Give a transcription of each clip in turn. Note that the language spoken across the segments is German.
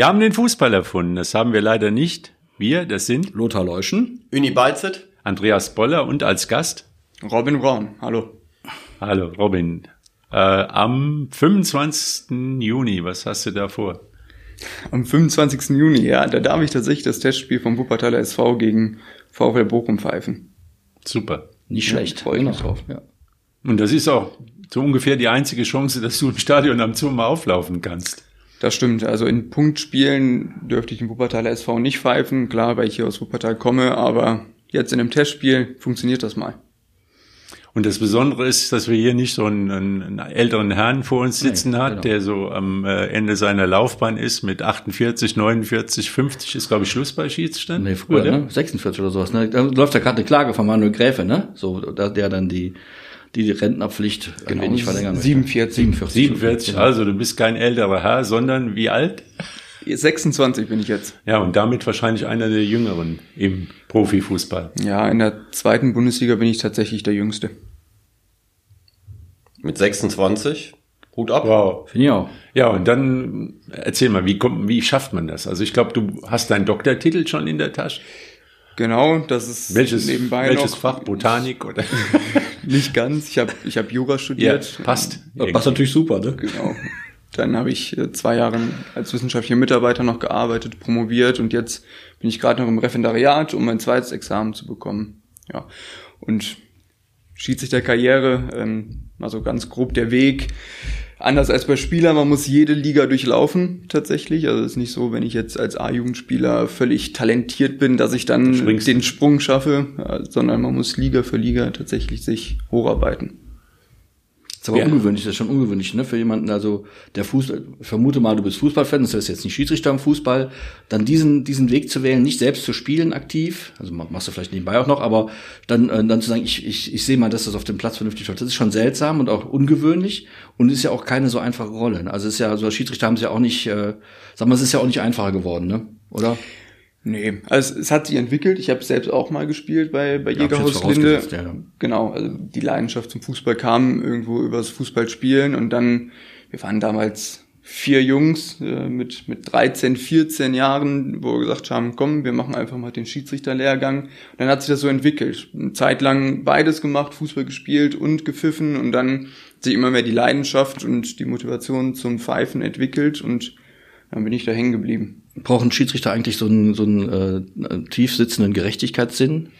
Wir haben den Fußball erfunden. Das haben wir leider nicht. Wir, das sind Lothar Leuschen, Uni Balzet. Andreas Boller und als Gast Robin Braun, hallo. Hallo Robin. Äh, am 25. Juni, was hast du da vor? Am 25. Juni, ja, da darf ich tatsächlich das Testspiel vom Wuppertaler SV gegen VfL Bochum pfeifen. Super. nicht Ja, schlecht. freu ich mich Genau. drauf. Ja. Und das ist auch so ungefähr die einzige Chance, dass du im Stadion am Zoom auflaufen kannst. Das stimmt. Also in Punktspielen dürfte ich im Wuppertaler SV nicht pfeifen, klar, weil ich hier aus Wuppertal komme, aber jetzt in einem Testspiel funktioniert das mal. Und das Besondere ist, dass wir hier nicht so einen, einen, älteren Herrn vor uns sitzen Nee, hat, genau. der so am äh, Ende seiner Laufbahn ist mit 48, 49, 50 ist glaube ich Schluss bei Schiedsstand. Nee, früher, oder? ne? 46 oder sowas. Ne? Da läuft ja gerade eine Klage von Manuel Gräfe, ne? So, der dann die, die, die Rentnerpflicht ein wenig verlängern möchte. 47. 47. 47, Genau. also du bist kein älterer Herr, sondern wie alt? 26 bin ich jetzt. Ja, und damit wahrscheinlich einer der Jüngeren im Profifußball. Ja, in der zweiten Bundesliga bin ich tatsächlich der Jüngste. Mit 26. Hut ab. Wow. Finde ich auch. Ja, und dann erzähl mal, wie kommt, wie schafft man das? Also ich glaube, du hast deinen Doktortitel schon in der Tasche. Genau, das ist Welches, nebenbei welches noch Fach? Botanik oder? nicht ganz. Ich habe ich hab Jura ja, studiert. passt. Das passt natürlich super, ne? Genau. Dann habe ich äh, zwei Jahre als wissenschaftlicher Mitarbeiter noch gearbeitet, promoviert und jetzt bin ich gerade noch im Referendariat, um mein zweites Examen zu bekommen. Ja. Und Schiedsrichterkarriere, ähm, also ganz grob der Weg. Anders als bei Spielern, man muss jede Liga durchlaufen tatsächlich. Also es ist nicht so, wenn ich jetzt als A-Jugendspieler völlig talentiert bin, dass ich dann den Sprung schaffe, sondern man muss Liga für Liga tatsächlich sich hocharbeiten. Das ist aber Ja. ungewöhnlich, das ist schon ungewöhnlich, ne? Für jemanden, also der Fußball, vermute mal, du bist Fußballfan, das ist jetzt nicht Schiedsrichter im Fußball, dann diesen, diesen Weg zu wählen, nicht selbst zu spielen aktiv, also ma- machst du vielleicht nebenbei auch noch, aber dann, äh, dann zu sagen, ich, ich, ich sehe mal, dass das auf dem Platz vernünftig läuft, das ist schon seltsam und auch ungewöhnlich und ist ja auch keine so einfache Rolle. ne? Also ist ja, so als Schiedsrichter haben sie ja auch nicht, äh, sag mal, es ist ja auch nicht einfacher geworden, ne? Oder? Nee, also es, es hat sich entwickelt. Ich habe selbst auch mal gespielt bei, bei Ja, Jägerhaus Linde. ja. Genau, also die Leidenschaft zum Fußball kam irgendwo übers Fußballspielen und dann, wir waren damals vier Jungs äh, mit, mit 13, 14 Jahren, wo wir gesagt haben, komm, wir machen einfach mal den Schiedsrichterlehrgang. Und dann hat sich das so entwickelt. Eine Zeit lang beides gemacht, Fußball gespielt und gepfiffen und dann hat sich immer mehr die Leidenschaft und die Motivation zum Pfeifen entwickelt und dann bin ich da hängen geblieben. Brauchen Schiedsrichter eigentlich so einen, so einen äh, tief sitzenden Gerechtigkeitssinn?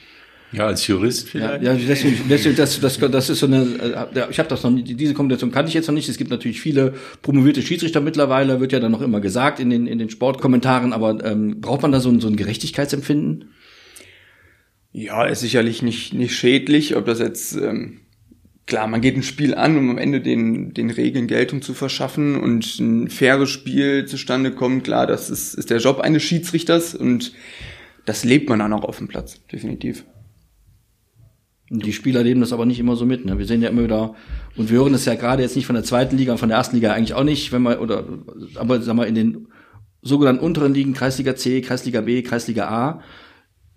Ja, als Jurist Ja, vielleicht. ja deswegen, deswegen, das, das, das ist so eine, äh, ich habe das noch nie, diese Kombination kannte ich jetzt noch nicht. Es gibt natürlich viele promovierte Schiedsrichter mittlerweile, wird ja dann noch immer gesagt in den, in den Sportkommentaren, aber ähm, braucht man da so ein, so ein Gerechtigkeitsempfinden? Ja, ist sicherlich nicht, nicht schädlich, ob das jetzt, ähm, klar, man geht ein Spiel an, um am Ende den, den Regeln Geltung zu verschaffen und ein faires Spiel zustande kommt, klar, das ist, ist der Job eines Schiedsrichters und das lebt man dann auch auf dem Platz, definitiv. Und die Spieler leben das aber nicht immer so mit. Ne? Wir sehen ja immer wieder, und wir hören das ja gerade jetzt nicht von der zweiten Liga, von der ersten Liga eigentlich auch nicht, wenn man, oder, aber sag mal, in den sogenannten unteren Ligen, Kreisliga C, Kreisliga B, Kreisliga A,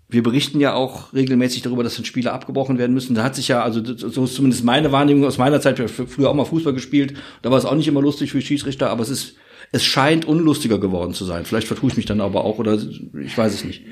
wir berichten ja auch regelmäßig darüber, dass dann Spiele abgebrochen werden müssen. Da hat sich ja, also so ist zumindest meine Wahrnehmung aus meiner Zeit, ich habe früher auch mal Fußball gespielt, da war es auch nicht immer lustig für Schiedsrichter, aber es ist, es scheint unlustiger geworden zu sein. Vielleicht vertue ich mich dann aber auch, oder ich weiß es nicht.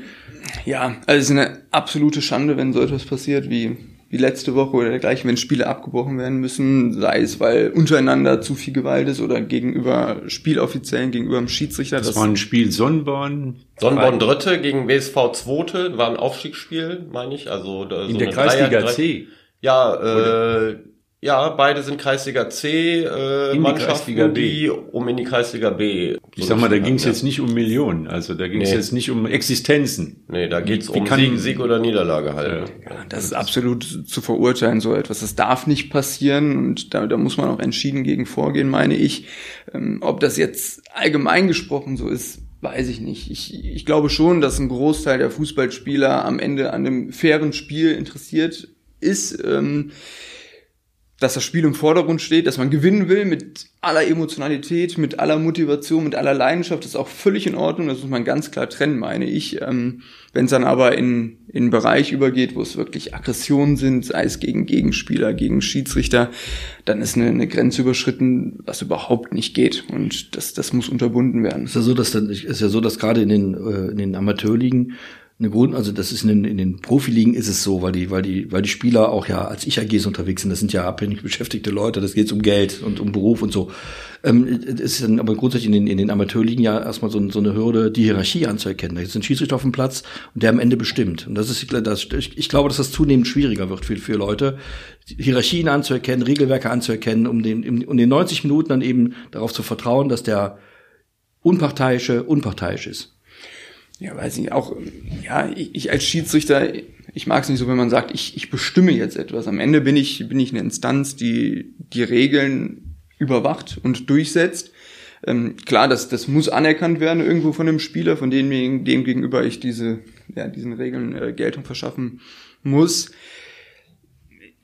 Ja, also es ist eine absolute Schande, wenn so etwas passiert wie, wie letzte Woche oder dergleichen, wenn Spiele abgebrochen werden müssen, sei es, weil untereinander zu viel Gewalt ist oder gegenüber Spieloffiziellen, gegenüber dem Schiedsrichter. Das war ein Spiel Sonnenborn. Sonnenborn Dritte gegen WSV Zweite war ein Aufstiegsspiel, meine ich. Also da- In so der Kreisliga Dreier- Drei- C. Ja, äh, ja, beide sind Kreisliga C äh, die Mannschaften, Kreisliga B. die um in die Kreisliga B. Ich sag mal, da ging es ja. jetzt nicht um Millionen, also da ging es Nee. jetzt nicht um Existenzen. Nee, da geht's Wie um kann- Sieg, Sieg oder Niederlage halt. Ja, das ist absolut zu verurteilen, so etwas. Das darf nicht passieren und da, da muss man auch entschieden gegen vorgehen, meine ich. Ähm, ob das jetzt allgemein gesprochen so ist, weiß ich nicht. Ich, ich glaube schon, dass ein Großteil der Fußballspieler am Ende an einem fairen Spiel interessiert ist. Ähm, dass das Spiel im Vordergrund steht, dass man gewinnen will mit aller Emotionalität, mit aller Motivation, mit aller Leidenschaft, das ist auch völlig in Ordnung, das muss man ganz klar trennen, meine ich. Ähm, Wenn es dann aber in, in einen Bereich übergeht, wo es wirklich Aggressionen sind, sei es gegen Gegenspieler, gegen Schiedsrichter, dann ist eine, eine Grenze überschritten, was überhaupt nicht geht. Und das, das muss unterbunden werden. ist ja so, dass dann, ist ja so, dass gerade in den, äh, in den Amateurligen eine Grund, also das ist in den, in den Profiligen ist es so, weil die, weil die, weil die Spieler auch ja als Ich-AGs unterwegs sind. Das sind ja abhängig beschäftigte Leute. Das geht um Geld und um Beruf und so. Ähm, es ist dann aber grundsätzlich in den, in den Amateurligen ja erstmal so, so eine Hürde, die Hierarchie anzuerkennen. Da ist ein Schiedsrichter auf dem Platz und der am Ende bestimmt. Und das ist, das, ich, ich glaube, dass das zunehmend schwieriger wird für, für Leute, Hierarchien anzuerkennen, Regelwerke anzuerkennen, um den, um den 90 Minuten dann eben darauf zu vertrauen, dass der Unparteiische unparteiisch ist. Ja, weiß ich auch, ja, ich, ich als Schiedsrichter, ich mag es nicht so, wenn man sagt, ich, ich bestimme jetzt etwas. Am Ende bin ich, bin ich eine Instanz, die die Regeln überwacht und durchsetzt. Ähm, klar, das, das muss anerkannt werden irgendwo von dem Spieler, von dem, dem gegenüber ich diese, ja, diesen Regeln äh, Geltung verschaffen muss.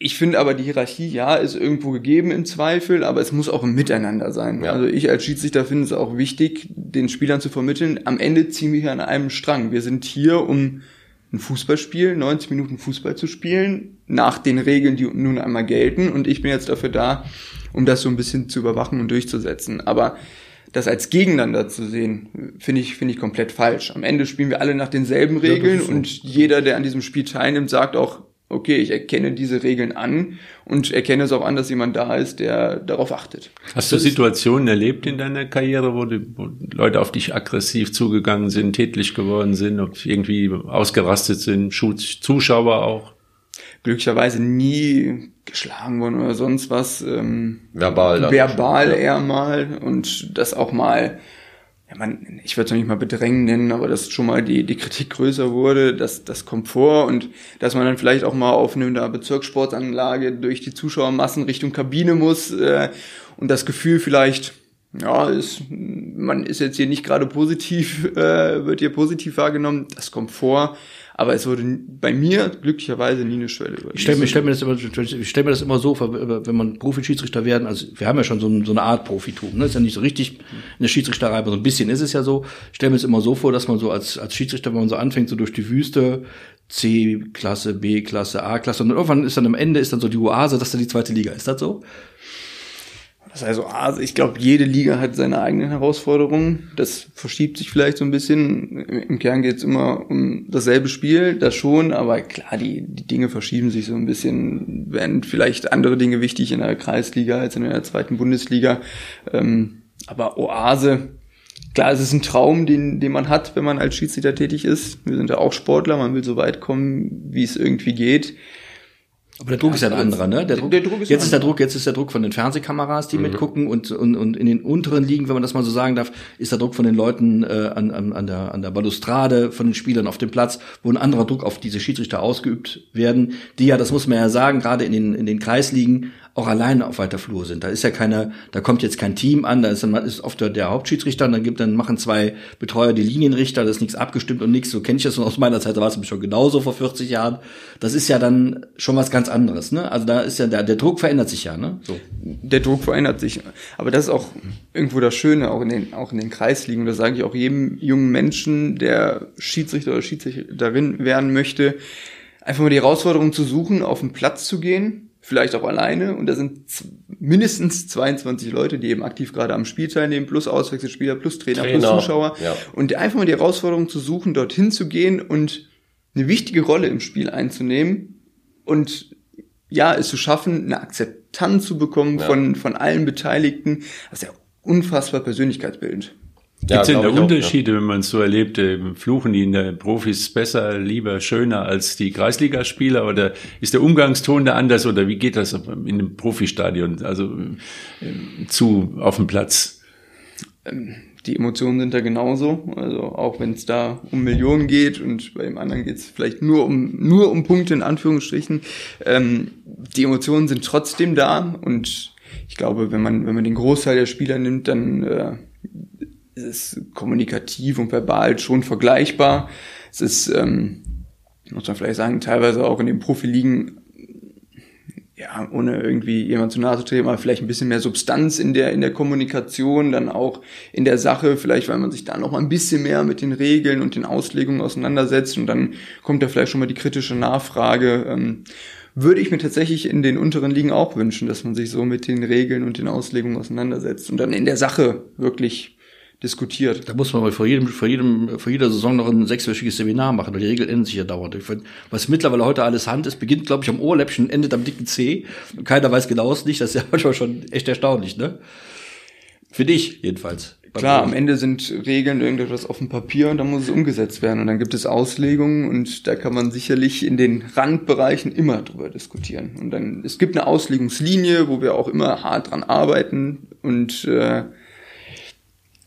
Ich finde aber die Hierarchie, ja, ist irgendwo gegeben im Zweifel, aber es muss auch im Miteinander sein. Ja. Also ich als Schiedsrichter finde es auch wichtig, den Spielern zu vermitteln, am Ende ziehen wir hier an einem Strang. Wir sind hier, um ein Fußballspiel, 90 Minuten Fußball zu spielen, nach den Regeln, die nun einmal gelten. Und ich bin jetzt dafür da, um das so ein bisschen zu überwachen und durchzusetzen. Aber das als Gegeneinander zu sehen, finde ich, finde ich komplett falsch. Am Ende spielen wir alle nach denselben Regeln so. und jeder, der an diesem Spiel teilnimmt, sagt auch, okay, ich erkenne diese Regeln an und erkenne es auch an, dass jemand da ist, der darauf achtet. Hast du Situationen erlebt in deiner Karriere, wo, die, wo Leute auf dich aggressiv zugegangen sind, tätlich geworden sind, ob irgendwie ausgerastet sind, Zuschauer auch? Glücklicherweise nie geschlagen worden oder sonst was. Ähm, Verbal verbal eher mal und das auch mal, ja man, ich würde es noch nicht mal bedrängen nennen, aber dass schon mal die, die Kritik größer wurde, das, das kommt vor und dass man dann vielleicht auch mal auf einer Bezirkssportanlage durch die Zuschauermassen Richtung Kabine muss äh, und das Gefühl vielleicht, ja, ist, man ist jetzt hier nicht gerade positiv, äh, wird hier positiv wahrgenommen, das kommt vor. Aber es wurde bei mir glücklicherweise nie eine Schwelle über. Ich stelle mir, stell mir, das immer- ich stell mir das immer so vor, wenn man Profi-Schiedsrichter werden, also wir haben ja schon so, ein- so eine Art Profitum, ne? ist ja nicht so richtig in der Schiedsrichterei, aber so ein bisschen ist es ja so. Ich stelle mir das immer so vor, dass man so als, als Schiedsrichter, wenn man so anfängt, so durch die Wüste, C-Klasse, B-Klasse, A-Klasse, und irgendwann ist dann am Ende ist dann so die Oase, dass dann die zweite Liga. Ist das so? Das heißt, also ich glaube, jede Liga hat seine eigenen Herausforderungen. Das verschiebt sich vielleicht so ein bisschen. Im Kern geht es immer um dasselbe Spiel, das schon, aber klar, die, die Dinge verschieben sich so ein bisschen. Werden vielleicht andere Dinge wichtig in der Kreisliga als in der zweiten Bundesliga. Ähm, aber Oase, klar, es ist ein Traum, den, den man hat, wenn man als Schiedsrichter tätig ist. Wir sind ja auch Sportler, man will so weit kommen, wie es irgendwie geht. Aber der Druck ist ja ein anderer, ne? Der Druck, der Druck ist jetzt ist der Druck, jetzt ist der Druck von den Fernsehkameras, die mitgucken und, und, und in den unteren Ligen, wenn man das mal so sagen darf, ist der Druck von den Leuten äh, an, an, an, der, an der Balustrade, von den Spielern auf dem Platz, wo ein anderer Druck auf diese Schiedsrichter ausgeübt werden, die ja, das muss man ja sagen, gerade in den, in den Kreisligen auch alleine auf weiter Flur sind. Da ist ja keine, da kommt jetzt kein Team an, da ist, dann ist oft der, Hauptschiedsrichter und dann gibt, dann machen zwei Betreuer die Linienrichter, das ist nichts abgestimmt und nichts. So kenne ich das aus meiner Zeit, da war es schon genauso vor 40 Jahren. Das ist ja dann schon was ganz anderes, ne? Also da ist ja der, der Druck verändert sich ja, ne? So. der Druck verändert sich. Aber das ist auch irgendwo das Schöne, auch in den, auch in den Kreisligen. Das sage ich auch jedem jungen Menschen, der Schiedsrichter oder Schiedsrichterin werden möchte, einfach mal die Herausforderung zu suchen, auf den Platz zu gehen, vielleicht auch alleine. Und da sind mindestens 22 Leute, die eben aktiv gerade am Spiel teilnehmen, plus Auswechselspieler, plus Trainer, plus Trainer, Zuschauer. ja. Und einfach mal die Herausforderung zu suchen, dorthin zu gehen und eine wichtige Rolle im Spiel einzunehmen und ja, es zu schaffen, eine Akzeptanz zu bekommen Ja. von, von allen Beteiligten, das ist ja unfassbar persönlichkeitsbildend. Gibt es denn glaub da auch, Unterschiede, wenn man es so erlebt? äh, Fluchen die in der Profis besser, lieber, schöner als die Kreisligaspieler? Oder ist der Umgangston da anders? Oder wie geht das in einem Profistadion, also äh, zu auf dem Platz? Die Emotionen sind da genauso, also auch wenn es da um Millionen geht und bei dem anderen geht es vielleicht nur um nur um Punkte in Anführungsstrichen. Ähm, die Emotionen sind trotzdem da und ich glaube, wenn man wenn man den Großteil der Spieler nimmt, dann äh, ist es kommunikativ und verbal schon vergleichbar. Es ist, ähm, muss man vielleicht sagen, teilweise auch in den Profiligen ja, ohne irgendwie jemand zu nahe zu treten, aber vielleicht ein bisschen mehr Substanz in der, in der Kommunikation, dann auch in der Sache, vielleicht weil man sich da noch mal ein bisschen mehr mit den Regeln und den Auslegungen auseinandersetzt und dann kommt da vielleicht schon mal die kritische Nachfrage. Ähm, würde ich mir tatsächlich in den unteren Ligen auch wünschen, dass man sich so mit den Regeln und den Auslegungen auseinandersetzt und dann in der Sache wirklich diskutiert. Da muss man mal vor jedem, vor jedem, vor jeder Saison noch ein sechswöchiges Seminar machen, weil die Regeln ändern sich ja dauernd. Was mittlerweile heute alles Hand ist, beginnt, glaube ich, am Ohrläppchen, endet am dicken C. Und keiner weiß genau es nicht. Das ist ja manchmal schon echt erstaunlich, ne? Finde ich, jedenfalls. Klar, am Ende sind Regeln irgendetwas auf dem Papier und dann muss es umgesetzt werden. Und dann gibt es Auslegungen und da kann man sicherlich in den Randbereichen immer drüber diskutieren. Und dann, es gibt eine Auslegungslinie, wo wir auch immer hart dran arbeiten und äh,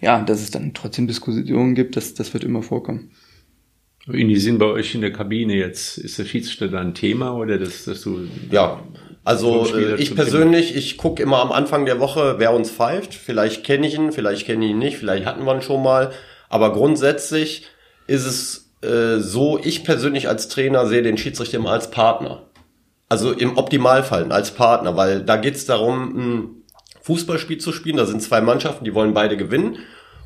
ja, dass es dann trotzdem Diskussionen gibt, das, das wird immer vorkommen. Wie sind bei euch in der Kabine jetzt? Ist der Schiedsrichter da ein Thema oder dass, dass du ja also äh, ich persönlich, ich gucke immer am Anfang der Woche, wer uns pfeift. Vielleicht kenne ich ihn, vielleicht kenne ich ihn nicht, vielleicht hatten wir ihn schon mal. Aber grundsätzlich ist es äh, so, ich persönlich als Trainer sehe den Schiedsrichter immer als Partner. Also im Optimalfall als Partner, weil da geht es darum, ein Fußballspiel zu spielen. Da sind zwei Mannschaften, die wollen beide gewinnen.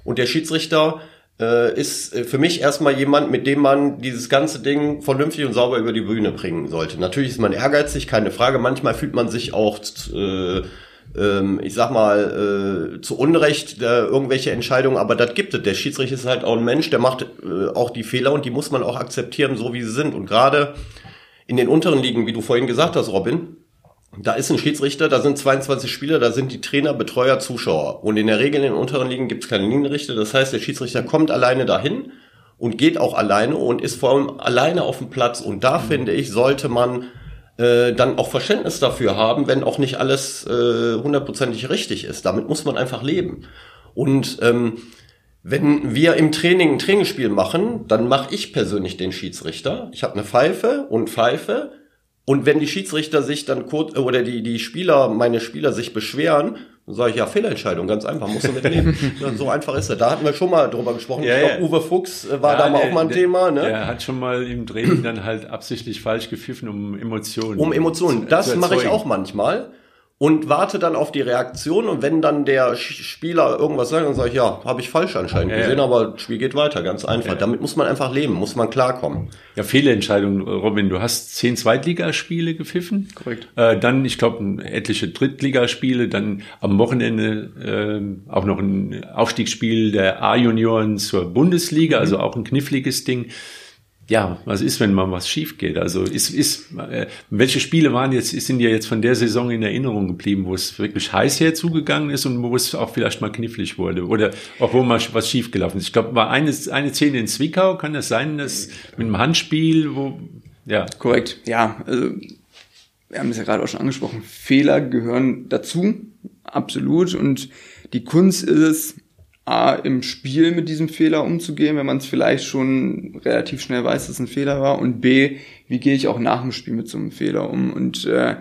Und der Schiedsrichter äh, ist äh, für mich erstmal jemand, mit dem man dieses ganze Ding vernünftig und sauber über die Bühne bringen sollte. Natürlich ist man ehrgeizig, keine Frage. Manchmal fühlt man sich auch, äh, äh, ich sag mal, äh, zu Unrecht äh, irgendwelche Entscheidungen, aber das gibt es. Der Schiedsrichter ist halt auch ein Mensch, der macht auch die Fehler und die muss man auch akzeptieren, so wie sie sind. Und gerade in den unteren Ligen, wie du vorhin gesagt hast, Robin, da ist ein Schiedsrichter, da sind 22 Spieler, da sind die Trainer, Betreuer, Zuschauer. Und in der Regel in den unteren Ligen gibt es keine Linienrichter. Das heißt, der Schiedsrichter kommt alleine dahin und geht auch alleine und ist vor allem alleine auf dem Platz. Und da mhm. finde ich, sollte man äh, dann auch Verständnis dafür haben, wenn auch nicht alles äh, hundertprozentig richtig ist. Damit muss man einfach leben. Und ähm, wenn wir im Training ein Trainingsspiel machen, dann mache ich persönlich den Schiedsrichter. Ich habe eine Pfeife und Pfeife und wenn die Schiedsrichter sich dann kurz, oder die, die Spieler, meine Spieler sich beschweren, dann sage ich, ja, Fehlentscheidung, ganz einfach, musst du mitleben. ja, so einfach ist es. Da hatten wir schon mal drüber gesprochen. Ja, ich glaube, Uwe Fuchs äh, war ja, da mal der, auch mal ein der, Thema. Ne? Der hat schon mal im Training dann halt absichtlich falsch gepfiffen, um Emotionen. Um Emotionen. Das mache ich auch manchmal und warte dann auf die Reaktion und wenn dann der Spieler irgendwas sagt, dann sage ich, ja, habe ich falsch anscheinend ja, gesehen, ja. aber das Spiel geht weiter, ganz einfach. Ja. Damit muss man einfach leben, muss man klarkommen. Ja, Fehlentscheidung, Robin, du hast zehn Zweitligaspiele gepfiffen. Korrekt. Äh, dann, ich glaube, etliche Drittligaspiele, dann am Wochenende äh, auch noch ein Aufstiegsspiel der A-Junioren zur Bundesliga, mhm. also auch ein kniffliges Ding ja, was ist, wenn mal was schief geht? Also ist, ist, äh, welche Spiele waren jetzt, sind dir jetzt von der Saison in Erinnerung geblieben, wo es wirklich heiß herzugegangen ist und wo es auch vielleicht mal knifflig wurde oder auch wo mal was schiefgelaufen ist? Ich glaube, war eine, eine Szene in Zwickau, kann das sein, dass mit einem Handspiel, wo, ja. Korrekt, ja. Also, wir haben es ja gerade auch schon angesprochen, Fehler gehören dazu, absolut. Und die Kunst ist es, A, im Spiel mit diesem Fehler umzugehen, wenn man es vielleicht schon relativ schnell weiß, dass es ein Fehler war. Und B, wie gehe ich auch nach dem Spiel mit so einem Fehler um? Und äh,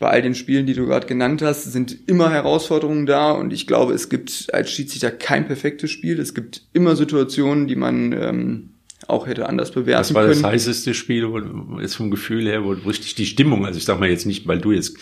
bei all den Spielen, die du gerade genannt hast, sind immer Herausforderungen da. Und ich glaube, es gibt als Schiedsrichter kein perfektes Spiel. Es gibt immer Situationen, die man ähm, auch hätte anders bewerten können. Das war können. das heißeste Spiel, wo, jetzt vom Gefühl her, wo richtig die Stimmung, also ich sag mal jetzt nicht, weil du jetzt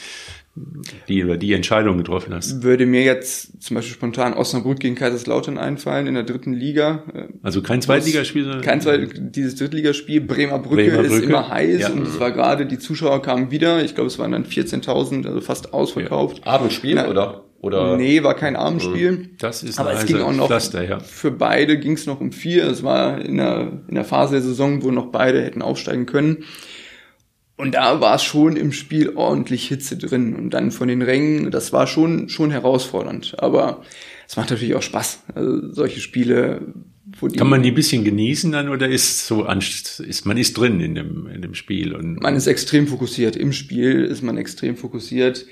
die oder die Entscheidung getroffen hast? Würde mir jetzt zum Beispiel spontan Osnabrück gegen Kaiserslautern einfallen in der dritten Liga. Also kein Zweitligaspiel, sondern kein Zweit dieses Drittligaspiel. Bremer Brücke, Bremer Brücke. ist immer heiß ja. und es war gerade die Zuschauer kamen wieder. Ich glaube, es waren dann 14.000, also fast ausverkauft. Ja. Abendspiel Na, oder? Oder? Nee, war kein Abendspiel. Das ist Aber es ging auch noch, Pflaster, ja. für beide ging es noch um vier. Es war in der, in der Phase der Saison, wo noch beide hätten aufsteigen können. Und da war es schon im Spiel ordentlich Hitze drin. Und dann von den Rängen, das war schon, schon herausfordernd. Aber es macht natürlich auch Spaß. Also solche Spiele, wo die. Kann man die ein bisschen genießen dann oder ist so ist, man ist drin in dem, in dem Spiel und. Man ist extrem fokussiert. Im Spiel ist man extrem fokussiert.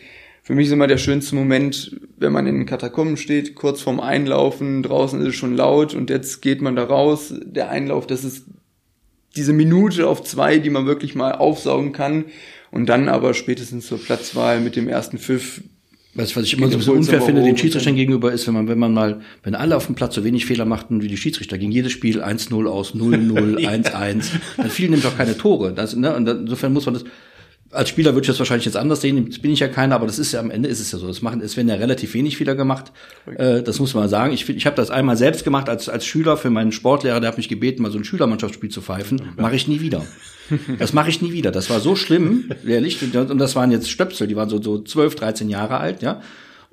Für mich ist immer der schönste Moment, wenn man in den Katakomben steht, kurz vorm Einlaufen, draußen ist es schon laut und jetzt geht man da raus. Der Einlauf, das ist diese Minute auf zwei, die man wirklich mal aufsaugen kann. Und dann aber spätestens zur Platzwahl mit dem ersten Pfiff was, was ich immer so unfair finde den Schiedsrichtern gegenüber ist, wenn man, wenn man mal, wenn alle auf dem Platz so wenig Fehler machten wie die Schiedsrichter, ging jedes Spiel 1-0 aus, 0-0, 1-1, dann fielen nämlich auch keine Tore. Das, ne, und insofern muss man das, als Spieler würde ich das wahrscheinlich jetzt anders sehen, jetzt bin ich ja keiner, aber das ist ja am Ende ist es ja so. Das machen, es werden ja relativ wenig Fehler gemacht. Äh, das muss man sagen. Ich, ich habe das einmal selbst gemacht als, als Schüler für meinen Sportlehrer, der hat mich gebeten, mal so ein Schülermannschaftsspiel zu pfeifen. Mache ich nie wieder. Das mache ich nie wieder. Das war so schlimm, ehrlich. Und das waren jetzt Stöpsel, die waren so, so 12, 13 Jahre alt, ja.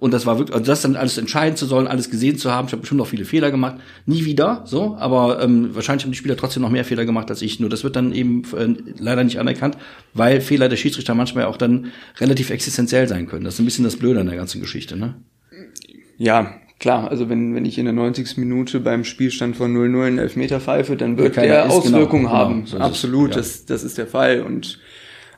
Und das war wirklich, also das dann alles entscheiden zu sollen, alles gesehen zu haben. Ich habe bestimmt noch viele Fehler gemacht. Nie wieder, so. Aber ähm, wahrscheinlich haben die Spieler trotzdem noch mehr Fehler gemacht als ich. Nur das wird dann eben äh, leider nicht anerkannt, weil Fehler der Schiedsrichter manchmal auch dann relativ existenziell sein können. Das ist ein bisschen das Blöde an der ganzen Geschichte, ne? Ja, klar, also wenn, wenn ich in der 90. Minute beim Spielstand von 0-0 einen Elfmeter pfeife, dann wird ja, der Auswirkungen genau, haben. Genau, so Absolut, es, ja. das, das ist der Fall. Und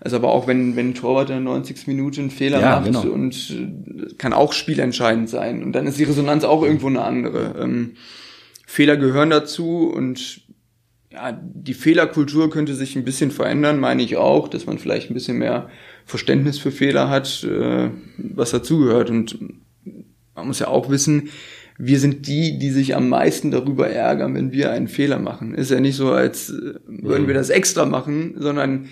also aber auch wenn, wenn ein Torwart in der 90. Minute einen Fehler ja, macht genau. und äh, kann auch spielentscheidend sein. Und dann ist die Resonanz auch irgendwo eine andere. Ähm, Fehler gehören dazu und ja, die Fehlerkultur könnte sich ein bisschen verändern, meine ich auch, dass man vielleicht ein bisschen mehr Verständnis für Fehler hat, äh, was dazugehört. Und man muss ja auch wissen, wir sind die, die sich am meisten darüber ärgern, wenn wir einen Fehler machen. Ist ja nicht so, als äh, würden wir das extra machen, sondern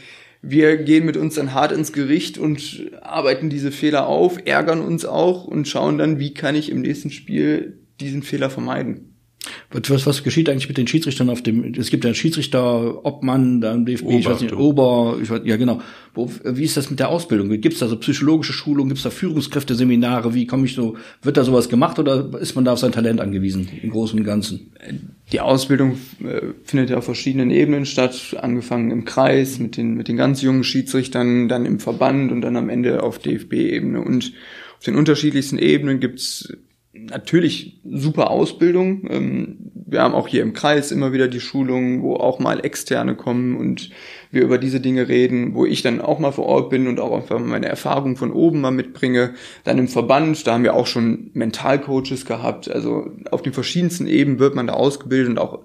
wir gehen mit uns dann hart ins Gericht und arbeiten diese Fehler auf, ärgern uns auch und schauen dann, wie kann ich im nächsten Spiel diesen Fehler vermeiden. Was, was geschieht eigentlich mit den Schiedsrichtern auf dem, es gibt ja einen Schiedsrichter, Obmann, da im DFB, Ober, ich weiß nicht, Ober, ich weiß, ja genau. Wo, wie ist das mit der Ausbildung? Gibt es da so psychologische Schulungen, gibt es da Führungskräfteseminare, wie komme ich so, wird da sowas gemacht oder ist man da auf sein Talent angewiesen, im Großen und Ganzen? Die Ausbildung äh, findet ja auf verschiedenen Ebenen statt, angefangen im Kreis mit den, mit den ganz jungen Schiedsrichtern, dann im Verband und dann am Ende auf DFB-Ebene und auf den unterschiedlichsten Ebenen gibt's natürlich super Ausbildung. Ähm, wir haben auch hier im Kreis immer wieder die Schulungen, wo auch mal Externe kommen und wir über diese Dinge reden, wo ich dann auch mal vor Ort bin und auch einfach meine Erfahrung von oben mal mitbringe. Dann im Verband, da haben wir auch schon Mentalcoaches gehabt. Also auf den verschiedensten Ebenen wird man da ausgebildet und auch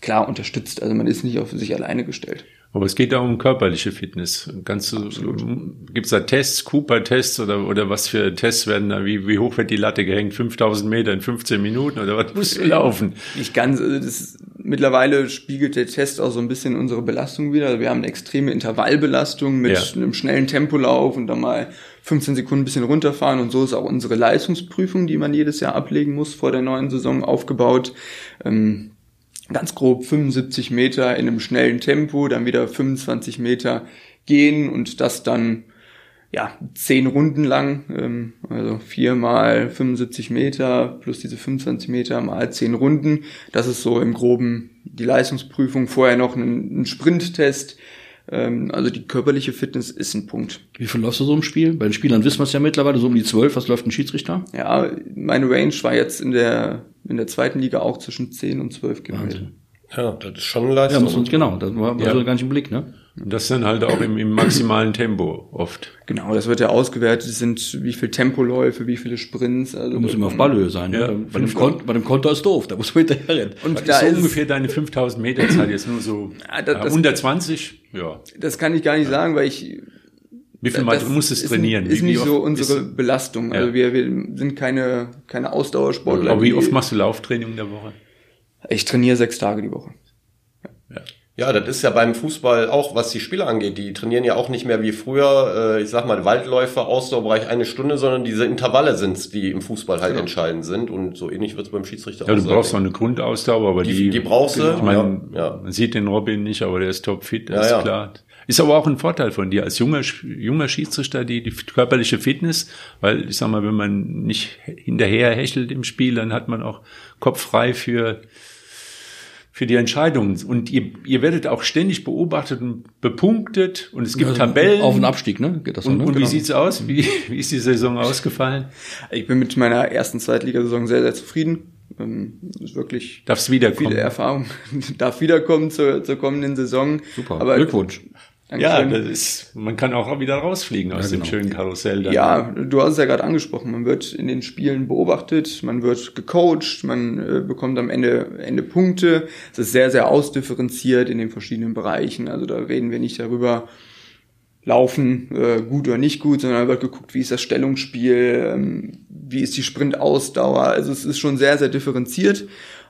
klar unterstützt. Also man ist nicht auf sich alleine gestellt. Aber es geht auch um körperliche Fitness. Ganz gibt es da Tests, Cooper-Tests oder, oder was für Tests werden da? Wie, wie hoch wird die Latte gehängt? 5000 Meter in 15 Minuten oder was muss laufen? Nicht ganz. Also das, mittlerweile spiegelt der Test auch so ein bisschen unsere Belastung wieder. Also wir haben eine extreme Intervallbelastung mit ja. einem schnellen Tempolauf und dann mal 15 Sekunden ein bisschen runterfahren und so ist auch unsere Leistungsprüfung, die man jedes Jahr ablegen muss vor der neuen Saison aufgebaut. Ähm, ganz grob 75 Meter in einem schnellen Tempo, dann wieder 25 Meter gehen und das dann ja zehn Runden lang, ähm, also vier mal 75 Meter plus diese 25 Meter mal zehn Runden. Das ist so im Groben die Leistungsprüfung. Vorher noch ein, ein Sprinttest. Ähm, also die körperliche Fitness ist ein Punkt. Wie viel läufst du so im Spiel? Bei den Spielern wissen wir es ja mittlerweile, so um die zwölf. Was läuft ein Schiedsrichter? Ja, meine Range war jetzt in der in der zweiten Liga auch zwischen 10 und 12 Kilometer. Ja, das ist schon eine Leistung. Ja, muss man, genau, das war ja. so gar nicht im Blick, ne? Und das dann halt auch im, im maximalen Tempo oft. Genau, das wird ja ausgewertet, das sind wie viele Tempoläufe, wie viele Sprints. Also muss immer auf Ballhöhe sein. Ja. Ne? Bei, dem Konto, bei dem Konto ist doof, da muss man hinterher rennen. Und Was da ist so ungefähr deine 5000 Meter Zeit jetzt nur so ja, das, das, unter 20, ja. Das kann ich gar nicht ja. sagen, weil ich wie viel Mal du musst es trainieren? Ist, ist nicht so unsere ist, Belastung. Also ja. wir, wir sind keine, keine Ausdauersportler. Aber wie oft machst du Lauftraining in der Woche? Ich trainiere sechs Tage die Woche. Ja. Ja, das ist ja beim Fußball auch, was die Spieler angeht. Die trainieren ja auch nicht mehr wie früher, äh, ich sag mal, Waldläufer, Ausdauerbereich eine Stunde, sondern diese Intervalle sind's, die im Fußball halt ja. entscheidend sind. Und so ähnlich wird's beim Schiedsrichter ja, auch. Ja, du brauchst noch eine Grundausdauer, aber die, die, die brauchst du. Ich meine, ja, man sieht den Robin nicht, aber der ist topfit, das ist klar. Ist aber auch ein Vorteil von dir als junger, junger Schiedsrichter, die, die körperliche Fitness, weil ich sag mal, wenn man nicht hinterher hechelt im Spiel, dann hat man auch Kopf frei für für die Entscheidungen. Und ihr, ihr werdet auch ständig beobachtet und bepunktet und es gibt ja, Tabellen. Auf und Abstieg, ne? Geht das so, und, ne? und genau. wie sieht's aus? Wie, wie ist die Saison ausgefallen? Ich bin mit meiner ersten Zweitligasaison sehr, sehr zufrieden. Ähm, ist wirklich Darf's wiederkommen. viele Erfahrung. Darf wiederkommen zur, zur kommenden Saison. Super. Aber Glückwunsch. Ja, das ist, man kann auch wieder rausfliegen aus ja, genau. dem schönen Karussell. Dann. Ja, du hast es ja gerade angesprochen. Man wird in den Spielen beobachtet, man wird gecoacht, man äh, bekommt am Ende, Ende Punkte. Es ist sehr, sehr ausdifferenziert in den verschiedenen Bereichen. Also da reden wir nicht darüber, laufen äh, gut oder nicht gut, sondern da wird geguckt, wie ist das Stellungsspiel, ähm, wie ist die Sprintausdauer. Also es ist schon sehr, sehr differenziert.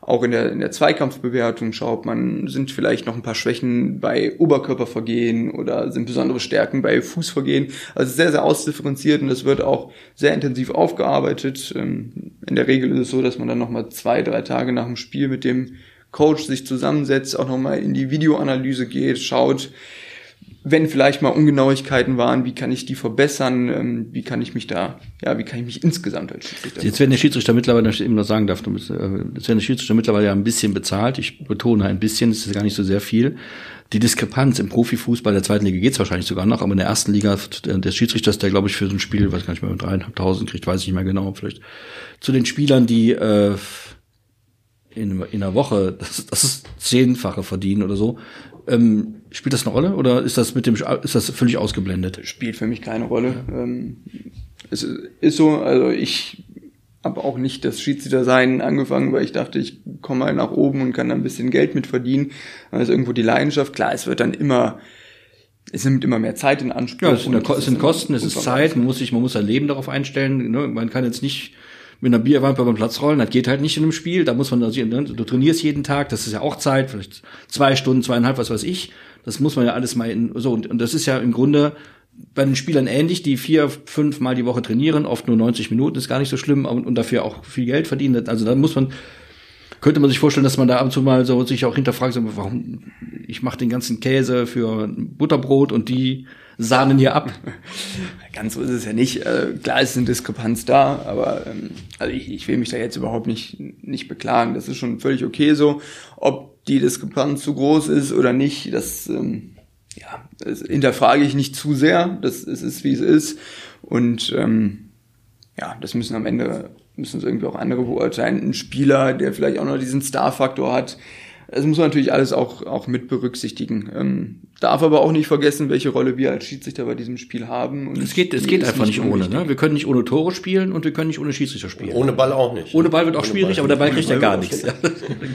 Auch in der, in der Zweikampfbewertung schaut man, sind vielleicht noch ein paar Schwächen bei Oberkörpervergehen oder sind besondere Stärken bei Fußvergehen. Also sehr, sehr ausdifferenziert und das wird auch sehr intensiv aufgearbeitet. Ähm, in der Regel ist es so, dass man dann nochmal zwei, drei Tage nach dem Spiel mit dem Coach sich zusammensetzt, auch nochmal in die Videoanalyse geht, schaut, wenn vielleicht mal Ungenauigkeiten waren, wie kann ich die verbessern, ähm, wie kann ich mich da, ja, wie kann ich mich insgesamt als Schiedsrichter Jetzt werden der Schiedsrichter mittlerweile, ich eben noch sagen darf, jetzt werden der Schiedsrichter mittlerweile ja ein bisschen bezahlt, ich betone ein bisschen, das ist gar nicht so sehr viel. Die Diskrepanz im Profifußball der zweiten Liga geht's wahrscheinlich sogar noch, aber in der ersten Liga der Schiedsrichter, der glaube ich für so ein Spiel, weiß gar nicht mehr, dreieinhalbtausend kriegt, weiß ich nicht mehr genau, vielleicht zu den Spielern, die äh, in, in einer Woche das, das ist zehnfache verdienen oder so, ähm, spielt das eine Rolle oder ist das mit dem ist das völlig ausgeblendet? Spielt für mich keine Rolle. Ähm, es ist so, also ich habe auch nicht das Schiedsrichter-Sein angefangen, weil ich dachte, ich komme mal nach oben und kann da ein bisschen Geld mit verdienen. Also irgendwo die Leidenschaft. Klar, es wird dann immer es nimmt immer mehr Zeit in Anspruch. Ja, es sind, es sind Kosten, es ist Zeit, man muss sich, man muss sein Leben darauf einstellen. Ne? Man kann jetzt nicht mit einer Bierwampe beim Platz rollen, das geht halt nicht in einem Spiel. Da muss man, also, du trainierst jeden Tag, das ist ja auch Zeit, vielleicht zwei Stunden, zweieinhalb, was weiß ich. Das muss man ja alles mal in, so, und, und das ist ja im Grunde bei den Spielern ähnlich, die vier, fünf Mal die Woche trainieren, oft nur 90 Minuten, ist gar nicht so schlimm und, und dafür auch viel Geld verdienen. Also da muss man, könnte man sich vorstellen, dass man da ab und zu mal so sich auch hinterfragt, warum ich mache den ganzen Käse für Butterbrot und die sahnen hier ab. Ganz so ist es ja nicht. Äh, klar ist eine Diskrepanz da, aber ähm, also ich, ich will mich da jetzt überhaupt nicht, nicht beklagen. Das ist schon völlig okay so. Ob die Diskrepanz zu groß ist oder nicht, das, ähm, ja, das hinterfrage ich nicht zu sehr. Das, das ist, wie es ist. Und ähm, ja, das müssen am Ende müssen es irgendwie auch andere beurteilen. Ein Spieler, der vielleicht auch noch diesen Star-Faktor hat, das muss man natürlich alles auch, auch mit berücksichtigen. Ähm, darf aber auch nicht vergessen, welche Rolle wir als Schiedsrichter bei diesem Spiel haben. Und es geht, es geht einfach nicht ohne. Ne? Wir können nicht ohne Tore spielen und wir können nicht ohne Schiedsrichter spielen. Ohne Ball auch nicht. Ohne Ball wird auch ohne schwierig, Ball. aber der Ball kriegt ja gar nichts. Ja.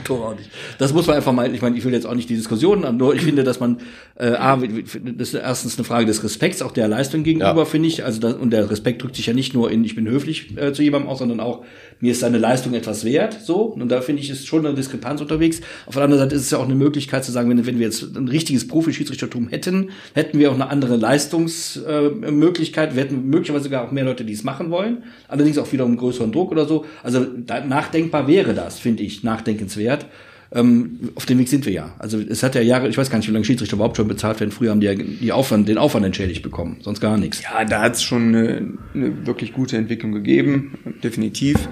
Tor auch nicht. Das muss man einfach mal. Ich meine, ich will jetzt auch nicht die Diskussion, nur ich finde, dass man äh, a, das ist erstens eine Frage des Respekts auch der Leistung gegenüber, ja. finde ich. Also das, und der Respekt drückt sich ja nicht nur in, ich bin höflich äh, zu jemandem aus, sondern auch mir ist seine Leistung etwas wert. So und da finde ich ist schon eine Diskrepanz unterwegs. Auf der anderen Seite ist es ja auch eine Möglichkeit zu sagen, wenn, wenn wir jetzt ein richtiges Profi-Schiedsrichtertum hätten, hätten wir auch eine andere Leistungsmöglichkeit. Äh, wir hätten möglicherweise sogar auch mehr Leute, die es machen wollen. Allerdings auch wieder um größeren Druck oder so. Also da, nachdenkbar wäre das, finde ich, nachdenkenswert. Ähm, auf dem Weg sind wir ja. Also es hat ja Jahre, ich weiß gar nicht, wie lange Schiedsrichter überhaupt schon bezahlt werden. Früher haben die ja die Aufwand, den Aufwand entschädigt bekommen, sonst gar nichts. Ja, da hat es schon eine, eine wirklich gute Entwicklung gegeben, definitiv.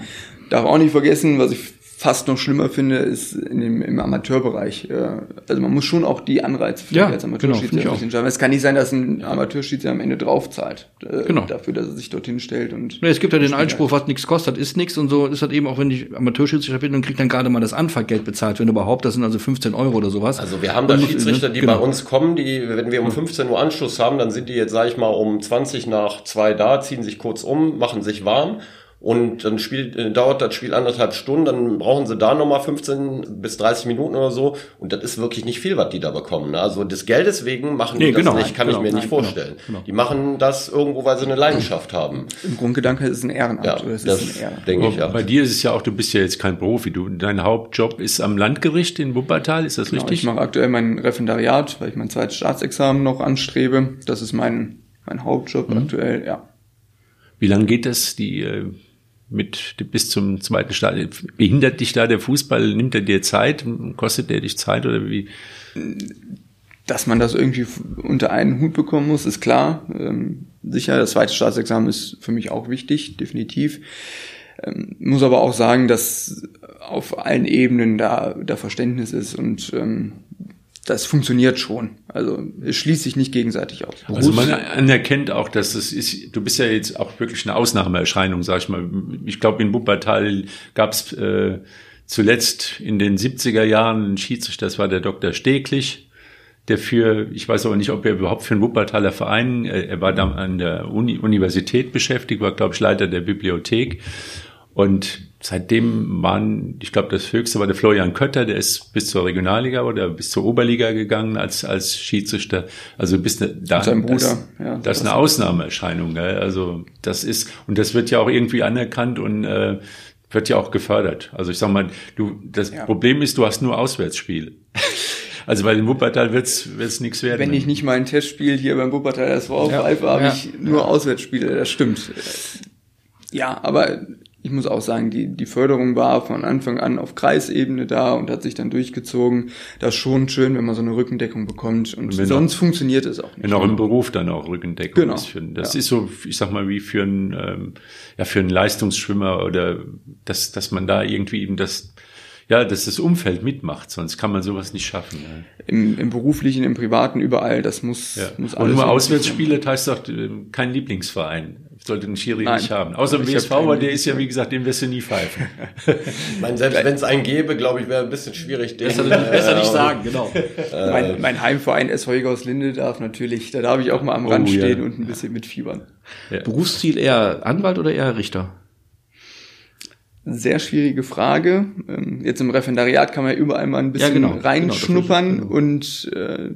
Darf auch nicht vergessen, was ich fast noch schlimmer finde, ist in dem, im Amateurbereich. Äh, also man muss schon auch die Anreize für ja, als Amateurschiedsrichter genau, schaffen. Es kann nicht sein, dass ein Amateurschiedsrichter am Ende draufzahlt. Äh, genau. Dafür, dass er sich dorthin stellt. Und ja, es gibt ja den Einspruch, was nichts kostet, ist nichts. Und so ist halt eben auch, wenn ich Amateurschiedsrichter bin und kriegt dann gerade mal das Anfahrgeld bezahlt, wenn überhaupt. Das sind also 15 Euro oder sowas. Also wir haben da Schiedsrichter, die genau. bei uns kommen, die, wenn wir um 15 Uhr Anschluss haben, dann sind die jetzt, sage ich mal, um 20 nach zwei da, ziehen sich kurz um, machen sich warm und dann spielt, äh, dauert das Spiel anderthalb Stunden, dann brauchen sie da nochmal 15 bis 30 Minuten oder so und das ist wirklich nicht viel, was die da bekommen. Ne? Also des Geldes wegen machen nee, die das genau, nicht, kann genau, ich mir nein, nicht genau, vorstellen. Genau, die machen das irgendwo, weil sie eine Leidenschaft haben. Im Grundgedanke ist es ein Ehrenamt. Ja, das, das denke ich ja. Bei dir ist es ja auch, du bist ja jetzt kein Profi, du, dein Hauptjob ist am Landgericht in Wuppertal, ist das genau, richtig? Ich mache aktuell mein Referendariat, weil ich mein zweites Staatsexamen noch anstrebe. Das ist mein, mein Hauptjob mhm. aktuell, ja. Wie lange geht das, die äh, mit bis zum zweiten Stadion. Behindert dich da der Fußball? Nimmt er dir Zeit? Kostet der dich Zeit oder wie? Dass man das irgendwie unter einen Hut bekommen muss, ist klar. Ähm, sicher, das zweite Staatsexamen ist für mich auch wichtig, definitiv. Ähm, muss aber auch sagen, dass auf allen Ebenen da, da Verständnis ist und ähm, das funktioniert schon. Also es schließt sich nicht gegenseitig aus. Also man anerkennt auch, dass es ist, du bist ja jetzt auch wirklich eine Ausnahmeerscheinung, sag ich mal. Ich glaube, in Wuppertal gab es äh, zuletzt in den 70er Jahren einen Schiedsrichter, das war der Dr. Steglich, der für, ich weiß aber nicht, ob er überhaupt für einen Wuppertaler Verein, äh, er war da an der Uni, Universität beschäftigt, war, glaube ich, Leiter der Bibliothek. Und seitdem waren, ich glaube, das höchste war der Florian Kötter, der ist bis zur Regionalliga oder bis zur Oberliga gegangen als, als Schiedsrichter. Also bis ne, da, Sein Bruder, das, ja. das ist eine Ausnahmeerscheinung. Gell? Also das ist, und das wird ja auch irgendwie anerkannt und äh, wird ja auch gefördert. Also ich sag mal, du, das Ja. Problem ist, du hast nur Auswärtsspiele. Also bei den Wuppertal wird's wird's nichts werden. Wenn ich nicht mal ein Testspiel hier beim Wuppertal SV Ja, habe ja, ich nur Auswärtsspiele, das stimmt. Ja, aber ich muss auch sagen, die, die Förderung war von Anfang an auf Kreisebene da und hat sich dann durchgezogen. Das ist schon schön, wenn man so eine Rückendeckung bekommt und wenn sonst funktioniert es auch nicht. Wenn auch im Beruf dann auch Rückendeckung Genau. ist. Für, das Ja. ist so, ich sag mal, wie für einen, ähm, ja, für einen Leistungsschwimmer oder dass, dass man da irgendwie eben das, ja, dass das Umfeld mitmacht, sonst kann man sowas nicht schaffen. Ja. Im, Im beruflichen, im privaten, überall, das muss, Ja. muss Und nur so Auswärtsspiele, das heißt doch äh, kein Lieblingsverein. Sollte ein Schiri Nein. nicht haben. Außer dem WSV, aber der ist ja, wie gesagt, den wirst du nie pfeifen. Ich meine, selbst wenn es einen gäbe, glaube ich, wäre ein bisschen schwierig. Den, Besser, besser nicht äh, sagen, genau. Mein, mein Heimverein SV aus Linde darf natürlich, da darf ich auch mal am Oh, Rand ja. stehen und ein bisschen mitfiebern. Berufsziel eher Anwalt oder eher Richter? Sehr schwierige Frage. Ähm, Jetzt im Referendariat kann man ja überall mal ein bisschen Ja, genau. reinschnuppern Genau, und äh,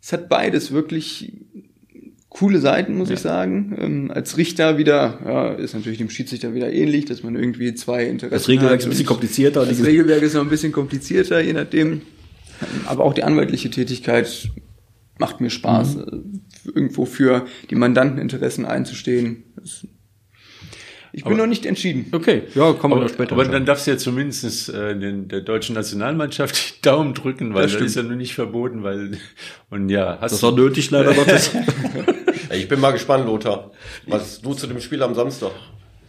es hat beides wirklich coole Seiten, muss ich sagen. Ähm, als Richter wieder, ja, ist natürlich dem Schiedsrichter wieder ähnlich, dass man irgendwie zwei Interessen Das Regelwerk hat ist ein bisschen komplizierter. Das Regelwerk ist noch ein bisschen komplizierter, je nachdem. Aber auch die anwaltliche Tätigkeit macht mir Spaß, äh, irgendwo für die Mandanteninteressen einzustehen. Das, ich bin Aber- noch nicht entschieden. Okay, ja, kommen wir Aber, noch später. aber dann darfst du ja zumindest äh, den, der deutschen Nationalmannschaft die Daumen drücken, weil Das das, ist ja nur nicht verboten, weil und ja, hast das war nötig, leider Gottes. Ich bin mal gespannt, Lothar, was du zu dem Spiel am Samstag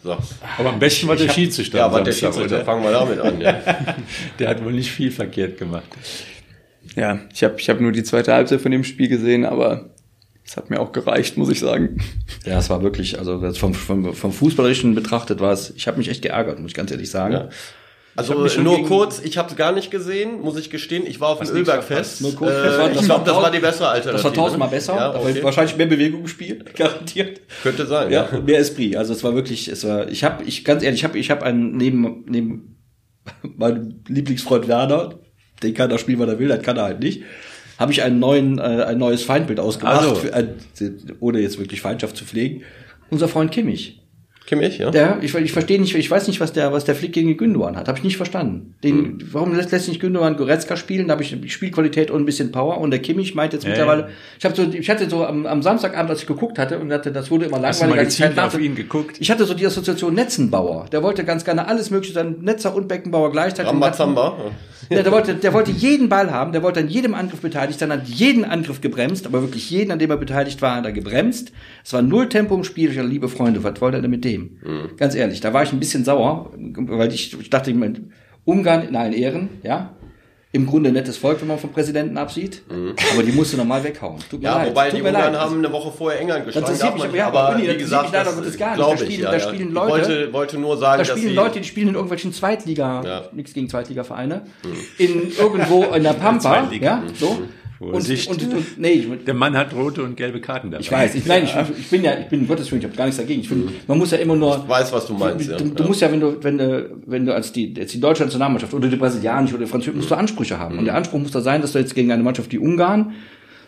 sagst. aber am besten war der Schiedsrichter. Ja, aber der Schiedsrichter, oder? fangen wir damit an. Ja. Der hat wohl nicht viel verkehrt gemacht. Ja, ich habe ich hab nur die zweite Halbzeit von dem Spiel gesehen, aber es hat mir auch gereicht, muss ich sagen. ja, es war wirklich, also das vom, vom, vom Fußballerischen betrachtet war es, ich habe mich echt geärgert, muss ich ganz ehrlich sagen. Ja. Also nur gegen- kurz, ich habe es gar nicht gesehen, muss ich gestehen. Ich war auf dem Ölbergfest. Nur kurz, Äh, das war- das ich glaube, war das war die bessere Alternative. Das war tausendmal besser, Ja, okay. wahrscheinlich mehr Bewegung im Spiel, garantiert. Könnte sein, Ja, ja. mehr Esprit. Also es war wirklich, es war, ich habe, ich ganz ehrlich, ich habe, ich habe einen neben neben meinem Lieblingsfreund Werner, den kann er spielen, was er will, das kann er halt nicht. Habe ich einen neuen, äh, ein neues Feindbild ausgemacht, Also. für, ein, ohne jetzt wirklich Feindschaft zu pflegen. Unser Freund Kimmich. Kimmich, ja? Der, ich, ich verstehe nicht, ich weiß nicht, was der, was der Flick gegen Gündogan hat. Habe ich nicht verstanden. Den, warum lässt, lässt nicht Gündogan Goretzka spielen? Da habe ich Spielqualität und ein bisschen Power. Und der Kimmich meint jetzt Ja, mittlerweile, ja. ich habe so, ich hatte so am, am Samstagabend, als ich geguckt hatte und hatte, das wurde immer Hast du langweiliger. mal auf hatte. ihn geguckt? Ich hatte so die Assoziation Netzenbauer. Der wollte ganz gerne alles mögliche sein, Netzer und Beckenbauer gleichzeitig. Rambazamba. ja, der wollte, der wollte jeden Ball haben, der wollte an jedem Angriff beteiligt sein, hat jeden Angriff gebremst, aber wirklich jeden, an dem er beteiligt war, hat er gebremst. Es war null Tempo im Spiel. Ich liebe Freunde, was wollte er denn mit dem? Ganz ehrlich, da war ich ein bisschen sauer, weil ich, ich dachte, ich Ungarn in allen Ehren, ja. Im Grunde nettes Volk, wenn man vom Präsidenten absieht. Aber die musste normal weghauen. Tut mir Ja, leid. wobei Tut die Ungarn leid. haben eine Woche vorher England geschlagen. darf man nicht. aber- Uni, das wie gesagt, das Gottes gar nicht. Da ich. spielen- ja, da ja. spielen Ich Leute- wollte, wollte nur sagen, Da spielen Leute, die spielen in irgendwelchen Zweitliga, Ja. nichts gegen Zweitliga-Vereine, in irgendwo in der Pampa, ja, so. Und, Vorsicht. und, und, nee, ich, Der Mann hat rote und gelbe Karten dabei. ich weiß, ich, nein, ich, ich bin ja, ich bin, Gottes Willen, ich habe gar nichts dagegen. Ich finde, man muss ja immer nur, ich weiß, was du meinst. Ja. du, du ja. musst ja, wenn du, wenn du, wenn du als die, jetzt die deutsche Nationalmannschaft oder die brasilianische oder die französische, musst du Ansprüche haben. Und der Anspruch muss da sein, dass du jetzt gegen eine Mannschaft wie Ungarn,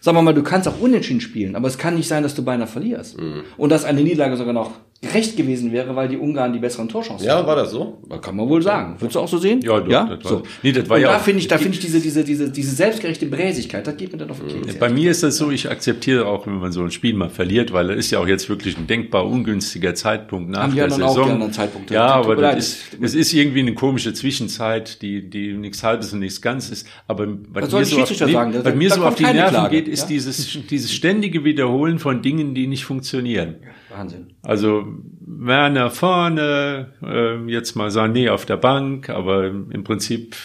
sagen wir mal, du kannst auch unentschieden spielen, aber es kann nicht sein, dass du beinahe verlierst. Und dass eine Niederlage sogar noch gerecht gewesen wäre, weil die Ungarn die besseren Torchancen ja, war das so? Kann man wohl sagen. Würdest du auch so sehen? Ja, doch, ja? das war- so. Nee, das war Und ja da finde ich, da finde ich diese, diese, diese, diese selbstgerechte Bräsigkeit, das geht mir dann auf den Keks. Bei mir ist das so, ich akzeptiere auch, wenn man so ein Spiel mal verliert, weil es ist ja auch jetzt wirklich ein denkbar ungünstiger Zeitpunkt nach Haben der anderen auch Saison. die anderen Zeitpunkte. Ja, aber das ist, es ist irgendwie eine komische Zwischenzeit, die, die nichts Halbes und nichts Ganzes. Aber was soll mir so auf, sagen? Da- was mir so auf die Nerven Klage, geht, ist ja? dieses, dieses ständige Wiederholen von Dingen, die nicht funktionieren. Wahnsinn. Also Werner vorne, äh, jetzt mal Sané auf der Bank, aber im Prinzip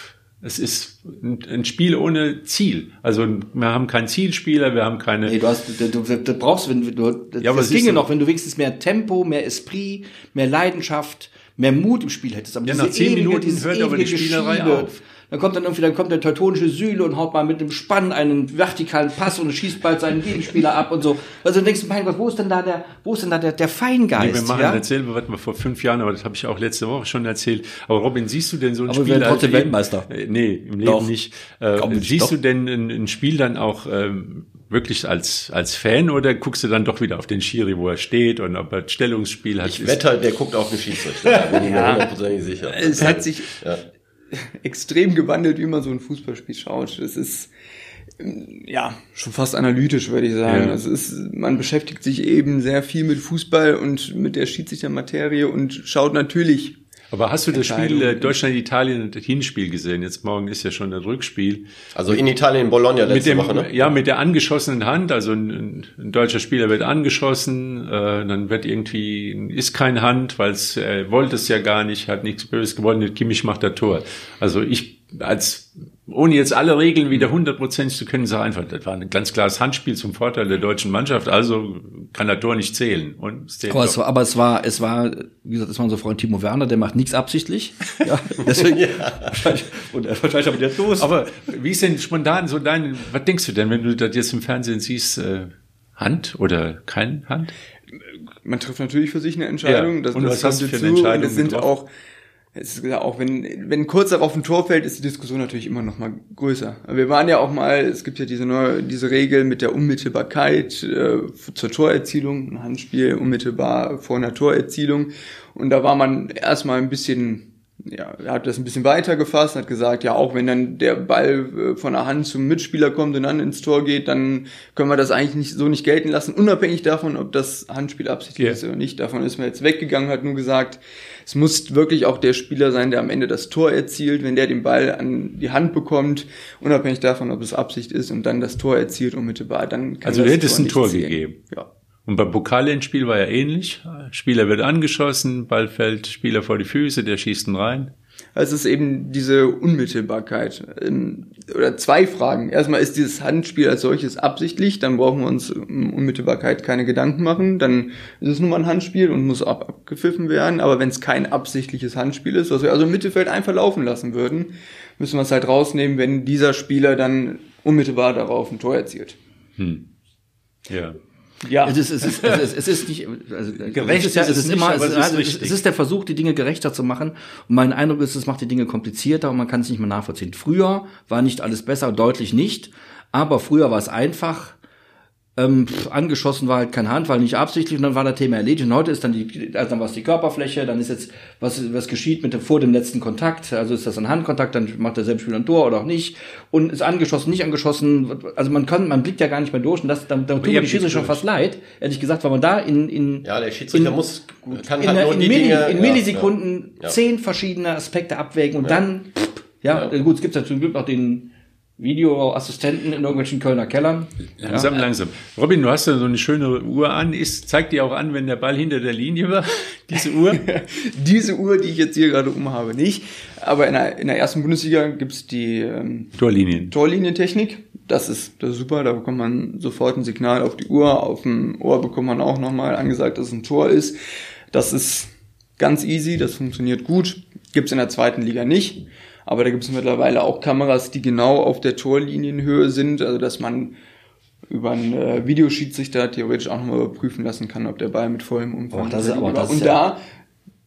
es ist ein, ein Spiel ohne Ziel. Also wir haben keinen Zielspieler, wir haben keine. Nee, du hast, du, du, du brauchst, wenn du, das, Ja, aber das du- noch, wenn du wenigstens mehr Tempo, mehr Esprit, mehr Leidenschaft, mehr Mut im Spiel hättest. Aber Ja, diese nach zehn ewige, Minuten hört aber die Spielerei Geschiebe, auf. Dann kommt dann irgendwie, dann kommt der teutonische Süle und haut mal mit dem Spann einen vertikalen Pass und schießt bald seinen Gegenspieler ab und so. Also du denkst, mein Gott, wo ist denn da der, wo ist denn da der, der Feingeist? Nee, wir machen ja? erzählen wir, was wir vor fünf Jahren, aber das habe ich auch letzte Woche schon erzählt. Aber Robin, siehst du denn so ein aber Spiel? wir werden trotzdem Weltmeister. Äh, nee, im Leben Doch. nicht. Äh, Komm, siehst doch. du denn ein, ein Spiel dann auch ähm, wirklich als, als Fan oder guckst du dann doch wieder auf den Schiri, wo er steht und ob er das Stellungsspiel hat? Ich wette, der guckt auf den Schiedsrichter. Da bin ich mir hundertprozentig sicher. Es hat sich Ja. extrem gewandelt, wie man so ein Fußballspiel schaut. Es ist ähm, ja schon fast analytisch, würde ich sagen. Ja. Es ist, man beschäftigt sich eben sehr viel mit Fußball und mit der Schiedsrichtermaterie und schaut natürlich. Aber hast du das Spiel äh. Deutschland-Italien, das Hinspiel gesehen? Jetzt morgen ist ja schon das Rückspiel. Also in Italien, in Bologna Mit letzte dem, Woche, ne? Ja, mit der angeschossenen Hand. Also ein, ein, deutscher Spieler wird angeschossen, äh, dann wird irgendwie, ist kein Hand, weil es äh, wollte es ja gar nicht, hat nichts Böses gewollt, Kimmich macht das Tor. Also ich als ohne jetzt alle Regeln wieder hundertprozentig zu können, sage einfach, das war ein ganz klares Handspiel zum Vorteil der deutschen Mannschaft, also kann das Tor nicht zählen. Und es zählt Aber es, war, aber es war, es war, wie gesagt, es war unser Freund Timo Werner, der macht nichts absichtlich. Ja, deswegen, wahrscheinlich, und er wahrscheinlich aber der Toast. Aber wie ist denn spontan so dein, was denkst du denn, wenn du das jetzt im Fernsehen siehst, äh, Hand oder kein Hand? Man trifft natürlich für sich eine Entscheidung. Ja. Das, Und das was hast du für eine Entscheidung Und es sind getroffen? auch es ist ja auch, wenn, wenn kurz darauf ein Tor fällt, ist die Diskussion natürlich immer noch mal größer. Wir waren ja auch mal, es gibt ja diese neue, diese Regel mit der Unmittelbarkeit äh, zur Torerzielung, ein Handspiel unmittelbar vor einer Torerzielung. Und da war man erstmal ein bisschen ja, er hat das ein bisschen weiter gefasst, hat gesagt, ja, auch wenn dann der Ball äh, von der Hand zum Mitspieler kommt und dann ins Tor geht, dann können wir das eigentlich nicht, so nicht gelten lassen, unabhängig davon, ob das Handspiel absichtlich Ja. ist oder nicht. Davon ist man jetzt weggegangen, hat nur gesagt, es muss wirklich auch der Spieler sein, der am Ende das Tor erzielt, wenn der den Ball an die Hand bekommt, unabhängig davon, ob es Absicht ist und dann das Tor erzielt unmittelbar, dann kann Also du hättest ein Tor zählen. gegeben. Ja. Und beim Pokalendspiel war ja ähnlich. Spieler wird angeschossen, Ball fällt Spieler vor die Füße, der schießt ihn rein. Also es ist eben diese Unmittelbarkeit. Ähm, Oder zwei Fragen. Erstmal ist dieses Handspiel als solches absichtlich, dann brauchen wir uns um Unmittelbarkeit keine Gedanken machen. Dann ist es nun mal ein Handspiel und muss ab abgepfiffen werden. Aber wenn es kein absichtliches Handspiel ist, was wir also im Mittelfeld einfach laufen lassen würden, müssen wir es halt rausnehmen, wenn dieser Spieler dann unmittelbar darauf ein Tor erzielt. Ja. Ja, Es ist, es ist, es ist, es ist nicht, also, Gerecht es ist, es ist immer, es ist, also, es ist der Versuch, die Dinge gerechter zu machen. Und mein Eindruck ist, es macht die Dinge komplizierter und man kann es nicht mehr nachvollziehen. Früher war nicht alles besser, deutlich nicht. Aber früher war es einfach. Ähm, pff, angeschossen war halt kein Hand, weil nicht absichtlich und dann war das Thema erledigt. Und heute ist dann die, also dann war es die Körperfläche, dann ist jetzt, was, was geschieht mit dem, vor dem letzten Kontakt. Also ist das ein Handkontakt, dann macht der Selbstspieler ein Tor oder auch nicht. Und ist angeschossen, nicht angeschossen. Also man kann, man blickt ja gar nicht mehr durch und das, da, da tut mir die Schiedsrichter schon fast leid, ehrlich gesagt, weil man da in, in, Ja, der Schiedsrichter in- muss, kann in, halt nur in, die Milli, Dinge, in ja, Millisekunden ja. zehn verschiedene Aspekte abwägen und dann, ja, gut, es gibt ja zum Glück noch den Videoassistenten in irgendwelchen Kölner Kellern. Langsam, langsam. Robin, du hast ja so eine schöne Uhr an. Ist, zeigt dir auch an, wenn der Ball hinter der Linie war, diese Uhr. diese Uhr, die ich jetzt hier gerade umhabe, nicht. Aber in der, in der ersten Bundesliga gibt's die ähm, Torlinien. Torlinientechnik. Das ist, das ist super, da bekommt man sofort ein Signal auf die Uhr. Auf dem Ohr bekommt man auch nochmal angesagt, dass es ein Tor ist. Das ist ganz easy, das funktioniert gut. Gibt's in der zweiten Liga nicht. Aber da gibt's mittlerweile auch Kameras, die genau auf der Torlinienhöhe sind, also dass man über einen äh, Videoschiedsrichter theoretisch auch nochmal überprüfen lassen kann, ob der Ball mit vollem Umfang Oh, das ist- hinter aber der Linie das ist Und ja- da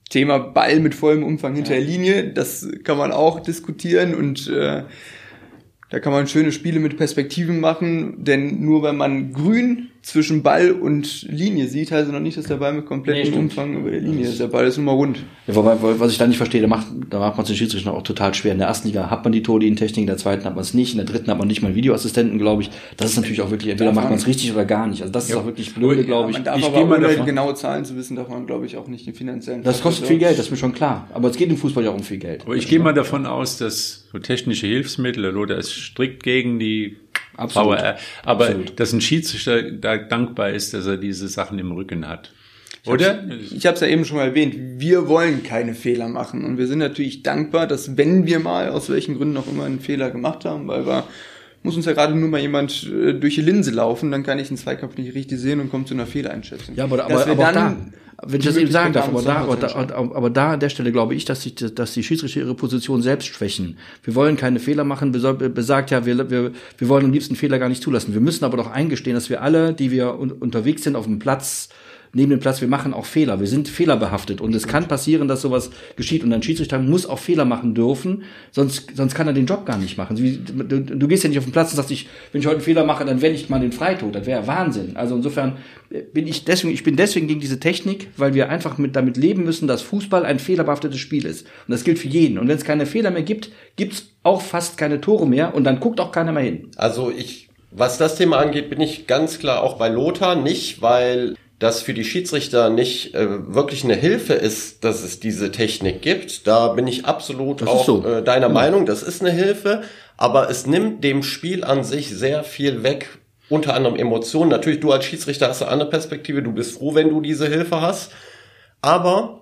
Thema Ball mit vollem Umfang hinter der Linie, das kann man auch diskutieren und äh, da kann man schöne Spiele mit Perspektiven machen, denn nur wenn man grün zwischen Ball und Linie sieht, heißt es noch nicht, dass der Ball mit Nee, komplettem stimmt. Umfang über der Linie ist. Der Ball ist immer rund. Ja, wobei, was ich da nicht verstehe, da macht, da macht man es den Schiedsrichter auch total schwer. In der ersten Liga hat man die Torlinientechnik, in der zweiten hat man es nicht, in der dritten hat man nicht mal einen Videoassistenten, glaube ich. Das ist natürlich auch wirklich, entweder Darf macht man es richtig oder gar nicht. Also das ist auch wirklich blöde, glaube ich. Man darf Ich aber gehe mal ohne davon- genaue Zahlen zu wissen, darf man, glaube ich, auch nicht den finanziellen Das Faktor kostet viel Geld, das ist mir schon klar. Aber es geht im Fußball ja auch um viel Geld. Aber ich gehe mal davon aus, dass so technische Hilfsmittel, der Lothar ist strikt gegen die Absolut. VR, aber Absolut. dass ein Schiedsrichter da dankbar ist, dass er diese Sachen im Rücken hat. Oder? Ich habe es ja eben schon mal erwähnt, wir wollen keine Fehler machen und wir sind natürlich dankbar, dass wenn wir mal aus welchen Gründen auch immer einen Fehler gemacht haben, weil wir muss uns ja gerade nur mal jemand äh, durch die Linse laufen, dann kann ich den Zweikampf nicht richtig sehen und komme zu einer Fehleinschätzung. Ja, aber, Dass aber, wir aber auch dann da, wenn ich das eben sagen darf, aber da, aber da, aber da an der Stelle glaube ich, dass, die, dass die Schiedsrichter ihre Position selbst schwächen. Wir wollen keine Fehler machen, besagt ja, wir, wir, wir wollen am liebsten Fehler gar nicht zulassen. Wir müssen aber doch eingestehen, dass wir alle, die wir un unterwegs sind auf dem Platz, neben dem Platz, wir machen auch Fehler, wir sind fehlerbehaftet und es kann passieren, dass sowas geschieht und ein Schiedsrichter muss auch Fehler machen dürfen, sonst, sonst kann er den Job gar nicht machen. Du, du gehst ja nicht auf den Platz und sagst, ich, wenn ich heute einen Fehler mache, dann wende ich mal den Freitod, das wäre Wahnsinn. Also insofern bin ich deswegen, ich bin deswegen gegen diese Technik, weil wir einfach mit damit leben müssen, dass Fußball ein fehlerbehaftetes Spiel ist. Und das gilt für jeden. Und wenn es keine Fehler mehr gibt, gibt's auch fast keine Tore mehr und dann guckt auch keiner mehr hin. Also ich was das Thema angeht, bin ich ganz klar auch bei Lothar. Nicht, weil das für die Schiedsrichter nicht äh, wirklich eine Hilfe ist, dass es diese Technik gibt. Da bin ich absolut das auch so. äh, deiner ja. Meinung. Das ist eine Hilfe, aber es nimmt dem Spiel an sich sehr viel weg. Unter anderem Emotionen. Natürlich, du als Schiedsrichter hast eine andere Perspektive. Du bist froh, wenn du diese Hilfe hast. Aber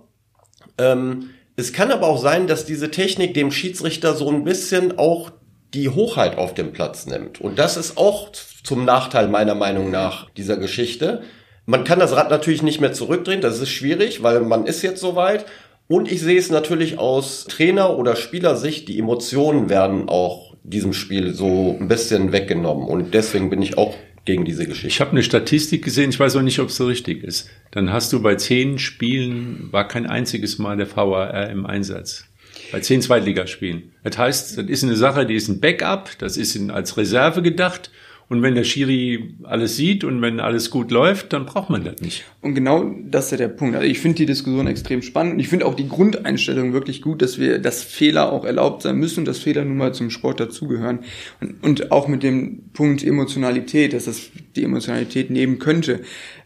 ähm, es kann aber auch sein, dass diese Technik dem Schiedsrichter so ein bisschen auch die Hochheit auf dem Platz nimmt. Und das ist auch zum Nachteil meiner Meinung nach dieser Geschichte man kann das Rad natürlich nicht mehr zurückdrehen, das ist schwierig, weil man ist jetzt soweit. Und ich sehe es natürlich aus Trainer- oder Spielersicht, die Emotionen werden auch diesem Spiel so ein bisschen weggenommen. Und deswegen bin ich auch gegen diese Geschichte. Ich habe eine Statistik gesehen, ich weiß auch nicht, ob es so richtig ist. Dann hast du bei zehn Spielen, war kein einziges Mal der VAR im Einsatz. Bei zehn Zweitligaspielen. Das heißt, das ist eine Sache, die ist ein Backup, das ist als Reserve gedacht und wenn der Schiri alles sieht und wenn alles gut läuft, dann braucht man das nicht. Und genau das ist ja der Punkt. Also ich finde die Diskussion extrem spannend. Ich finde auch die Grundeinstellung wirklich gut, dass wir, dass Fehler auch erlaubt sein müssen, dass Fehler nun mal zum Sport dazugehören. Und, und auch mit dem Punkt Emotionalität, dass das die Emotionalität nehmen könnte.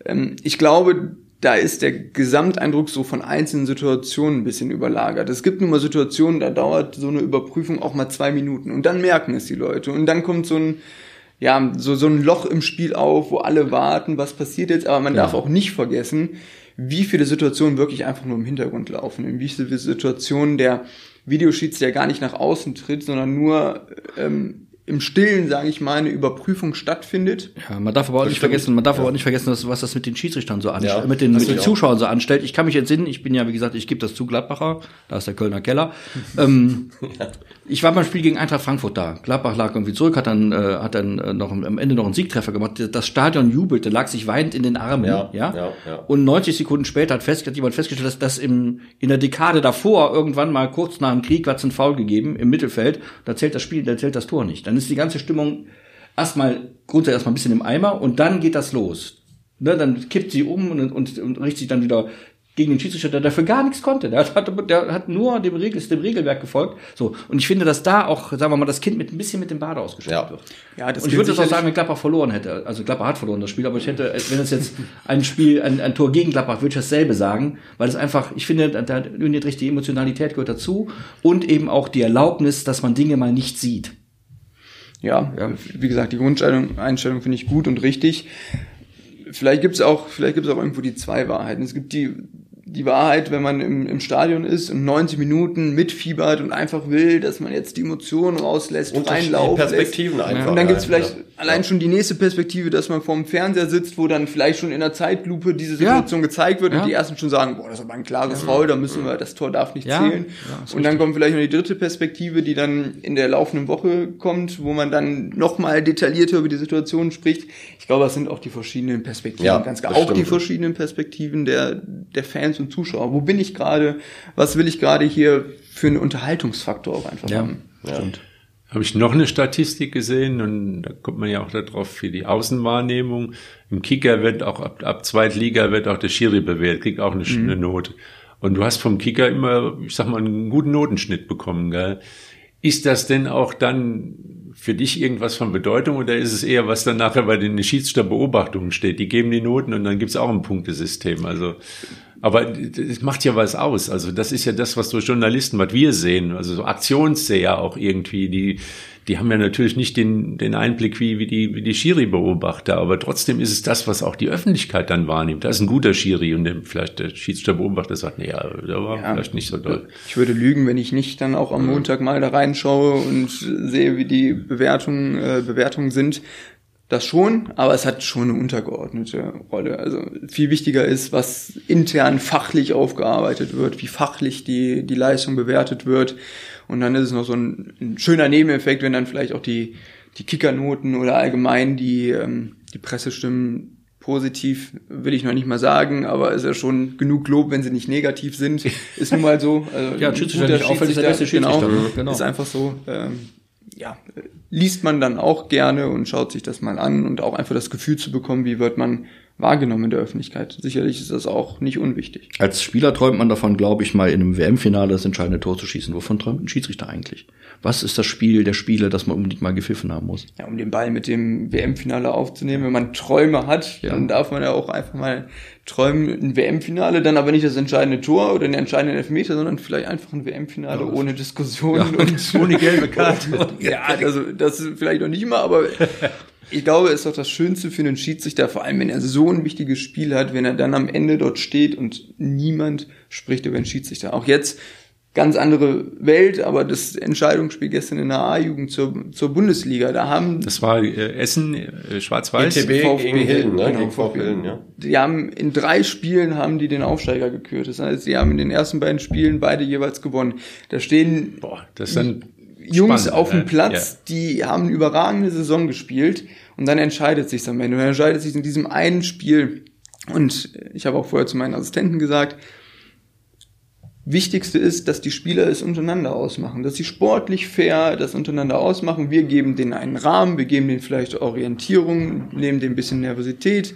Ähm, ich glaube, da ist der Gesamteindruck so von einzelnen Situationen ein bisschen überlagert. Es gibt nun mal Situationen, da dauert so eine Überprüfung auch mal zwei Minuten und dann merken es die Leute und dann kommt so ein ja, so, so ein Loch im Spiel auf, wo alle warten, was passiert jetzt, aber man ja. darf auch nicht vergessen, wie viele Situationen wirklich einfach nur im Hintergrund laufen, in wie viele Situationen der Videoschiedsrichter gar nicht nach außen tritt, sondern nur ähm, im Stillen, sage ich mal, eine Überprüfung stattfindet. Ja, man darf aber auch nicht vergessen, man darf ja. aber auch nicht vergessen, was, was das mit den Schiedsrichtern so anstellt, ja, mit den, mit den Zuschauern so anstellt. Ich kann mich entsinnen, ich bin ja, wie gesagt, ich gebe das zu Gladbacher, da ist der Kölner Keller. ähm, ich war beim Spiel gegen Eintracht Frankfurt da. Gladbach lag irgendwie zurück, hat dann, äh, hat dann äh, noch am Ende noch einen Siegtreffer gemacht. Das Stadion jubelte, lag sich weinend in den Armen, ja. ja? ja, ja. Und 90 Sekunden später hat, fest, hat jemand festgestellt, dass das im, in der Dekade davor irgendwann mal kurz nach dem Krieg hat es einen Foul gegeben im Mittelfeld. Da zählt das Spiel, da zählt das Tor nicht. Dann ist die ganze Stimmung erstmal grundsätzlich erstmal ein bisschen im Eimer und dann geht das los. Ne, dann kippt sie um und, und, und richtet sich dann wieder gegen den Schiedsrichter, der dafür gar nichts konnte. Der hat, der hat nur dem, Regel, dem Regelwerk gefolgt. So. Und ich finde, dass da auch, sagen wir mal, das Kind mit ein bisschen mit dem Bade ausgestattet ja. wird. Ja, das und ich würde das auch sagen, wenn Klapper verloren hätte. Also Klapper hat verloren das Spiel, aber ich hätte, wenn es jetzt ein Spiel, ein, ein Tor gegen Klapper, würde ich dasselbe sagen, weil es einfach, ich finde, da da richtig die Emotionalität gehört dazu und eben auch die Erlaubnis, dass man Dinge mal nicht sieht ja, ja, wie gesagt, die Grundeinstellung Einstellung finde ich gut und richtig. Vielleicht gibt's auch, vielleicht gibt's auch irgendwo die zwei Wahrheiten. Es gibt die die Wahrheit, wenn man im, im Stadion ist und 90 Minuten mitfiebert und einfach will, dass man jetzt die Emotionen rauslässt, und reinlaufen Perspektiven lässt. einfach. Und dann gibt's vielleicht ja. allein schon die nächste Perspektive, dass man vorm Fernseher sitzt, wo dann vielleicht schon in der Zeitlupe diese Situation ja. gezeigt wird ja. und die ersten schon sagen, boah, das ist aber ein klares Foul, da müssen wir, das Tor darf nicht zählen. und dann kommt vielleicht noch die dritte Perspektive, die dann in der laufenden Woche kommt, wo man dann nochmal detaillierter über die Situation spricht. Ich glaube, das sind auch die verschiedenen Perspektiven, ganz klar. Auch die verschiedenen Perspektiven der, der Fans und und Zuschauer. Wo bin ich gerade? Was will ich gerade hier für einen Unterhaltungsfaktor auch einfach ja, haben? Ja. Stimmt. Habe ich noch eine Statistik gesehen und da kommt man ja auch darauf für die Außenwahrnehmung. Im Kicker wird auch ab, ab Zweitliga wird auch der Schiri bewählt, kriegt auch eine, mhm. eine Note. Und du hast vom Kicker immer, ich sag mal, einen guten Notenschnitt bekommen, gell? Ist das denn auch dann für dich irgendwas von Bedeutung oder ist es eher, was dann nachher bei den Schiedsrichterbeobachtungen steht? Die geben die Noten und dann gibt's auch ein Punktesystem. Also aber es macht ja was aus. Also das ist ja das, was so Journalisten, was wir sehen, also so Aktionsseher auch irgendwie, die, die haben ja natürlich nicht den, den Einblick wie, wie die, wie die Schiri-Beobachter, aber trotzdem ist es das, was auch die Öffentlichkeit dann wahrnimmt. Da ist ein guter Schiri und dem vielleicht der Schiedsrichterbeobachter sagt, nee, der war ja, vielleicht nicht so doll. Ich würde lügen, wenn ich nicht dann auch am Montag mal da reinschaue und sehe, wie die Bewertungen, äh, Bewertungen sind das schon, aber es hat schon eine untergeordnete Rolle. Also viel wichtiger ist, was intern fachlich aufgearbeitet wird, wie fachlich die, die Leistung bewertet wird. Und dann ist es noch so ein, ein schöner Nebeneffekt, wenn dann vielleicht auch die, die Kickernoten oder allgemein die, ähm, die Pressestimmen positiv will ich noch nicht mal sagen, aber ist ja schon genug Lob, wenn sie nicht negativ sind. Ist nun mal so. Also ja, Schiedsrichter nicht auffällig, der beste Schiedsrichter. Genau, ne? genau. Ist einfach so. Ähm, ja, liest man dann auch gerne und schaut sich das mal an und auch einfach das Gefühl zu bekommen, wie wird man wahrgenommen in der Öffentlichkeit. Sicherlich ist das auch nicht unwichtig. Als Spieler träumt man davon, glaube ich, mal in einem WM-Finale das entscheidende Tor zu schießen. Wovon träumt ein Schiedsrichter eigentlich? Was ist das Spiel der Spiele, das man unbedingt mal gepfiffen haben muss? Ja, um den Ball mit dem WM-Finale aufzunehmen. Wenn man Träume hat, ja. dann darf man ja auch einfach mal träumen, ein WM-Finale, dann aber nicht das entscheidende Tor oder den entscheidenden Elfmeter, sondern vielleicht einfach ein WM-Finale ja, ohne Diskussion ja, und ohne gelbe Karte. ja, also das ist vielleicht noch nicht mal, aber ich glaube, es ist doch das Schönste für einen Schiedsrichter, vor allem wenn er so ein wichtiges Spiel hat, wenn er dann am Ende dort steht und niemand spricht über den Schiedsrichter. Auch jetzt ganz andere Welt, aber das Entscheidungsspiel gestern in der A-Jugend zur, zur Bundesliga, da haben... Das war äh, Essen, äh, Schwarz-Weiß? ETB VfB gegen Hilden, ne? Genau, gegen VfB Hilden, ja. Die haben, in drei Spielen haben die den Aufsteiger gekürt. Das heißt, sie haben in den ersten beiden Spielen beide jeweils gewonnen. Da stehen... Boah, das sind Jungs spannend, auf dem? Platz, ja. die haben eine überragende Saison gespielt und dann entscheidet sich am Ende. Und dann entscheidet sich in diesem einen Spiel. Und ich habe auch vorher zu meinen Assistenten gesagt, Wichtigste ist, dass die Spieler es untereinander ausmachen, dass sie sportlich fair das untereinander ausmachen. Wir geben denen einen Rahmen, wir geben denen vielleicht Orientierung, nehmen denen ein bisschen Nervosität.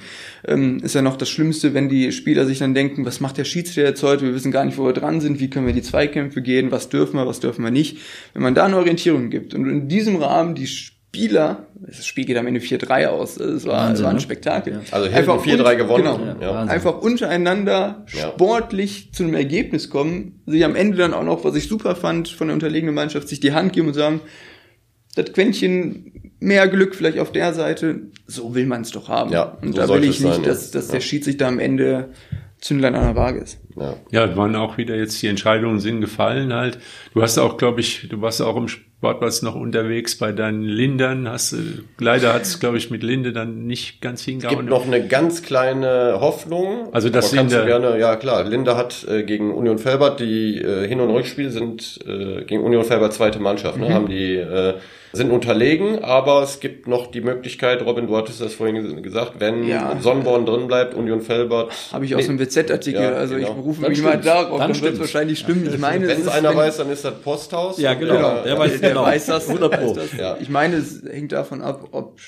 Ähm, ist ja noch das Schlimmste, wenn die Spieler sich dann denken, was macht der Schiedsrichter jetzt heute? Wir wissen gar nicht, wo wir dran sind, wie können wir die Zweikämpfe gehen, was dürfen wir, was dürfen wir nicht. Wenn man da eine Orientierung gibt und in diesem Rahmen die Spieler, das Spiel geht am Ende 4-3 aus, es war, Wahnsinn, war ein ne? Spektakel. Ja. Also einfach 4-3 gewonnen. Genau, ja, einfach untereinander sportlich ja. zu einem Ergebnis kommen, sich am Ende dann auch noch, was ich super fand, von der unterlegenen Mannschaft, sich die Hand geben und sagen, das Quäntchen mehr Glück vielleicht auf der Seite, so will man es doch haben. Ja, und so da will ich nicht, sein, dass, dass der Schiedsrichter am Ende Zündlein an der Waage ist. Ja. ja, waren auch wieder jetzt die Entscheidungen sind gefallen halt. Du hast auch, glaube ich, du warst auch im Sportplatz noch unterwegs bei deinen Lindern. Hast, leider hat es, glaube ich, mit Linde dann nicht ganz hingehauen. Es gibt noch eine ganz kleine Hoffnung. Also das Linde, gerne, ja klar, Linde hat äh, gegen Union Felbert, die äh, Hin- und Rückspiel sind äh, gegen Union Felbert zweite Mannschaft, ne, mhm. haben die äh, sind unterlegen, aber es gibt noch die Möglichkeit, Robin, du hattest das vorhin gesagt, wenn ja. Sonnenborn drin bleibt, Union Felbert. Habe ich aus nee. dem WZ-Artikel, ja, also genau. ich berufe dann mich mal darauf, dann, dann wird es wahrscheinlich stimmen. Ich meine, wenn es einer weiß, dann ist das Posthaus. Ja, genau. genau. Der, weiß, der genau. weiß das. 100 Pro. Das. Ja. Ich meine, es hängt davon ab, ob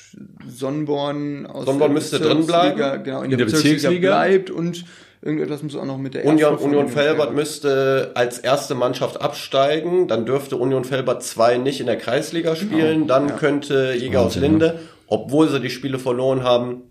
Sonnenborn aus Sonnenborn müsste drin bleiben, genau, in, in der, der Bezirksliga bleibt und Irgendetwas muss auch noch mit der Union, Union Felbert müsste als erste Mannschaft absteigen. Dann dürfte Union Felbert 2 nicht in der Kreisliga genau. spielen. Genau. Dann ja. könnte Jäger aus Linde, obwohl sie die Spiele verloren haben,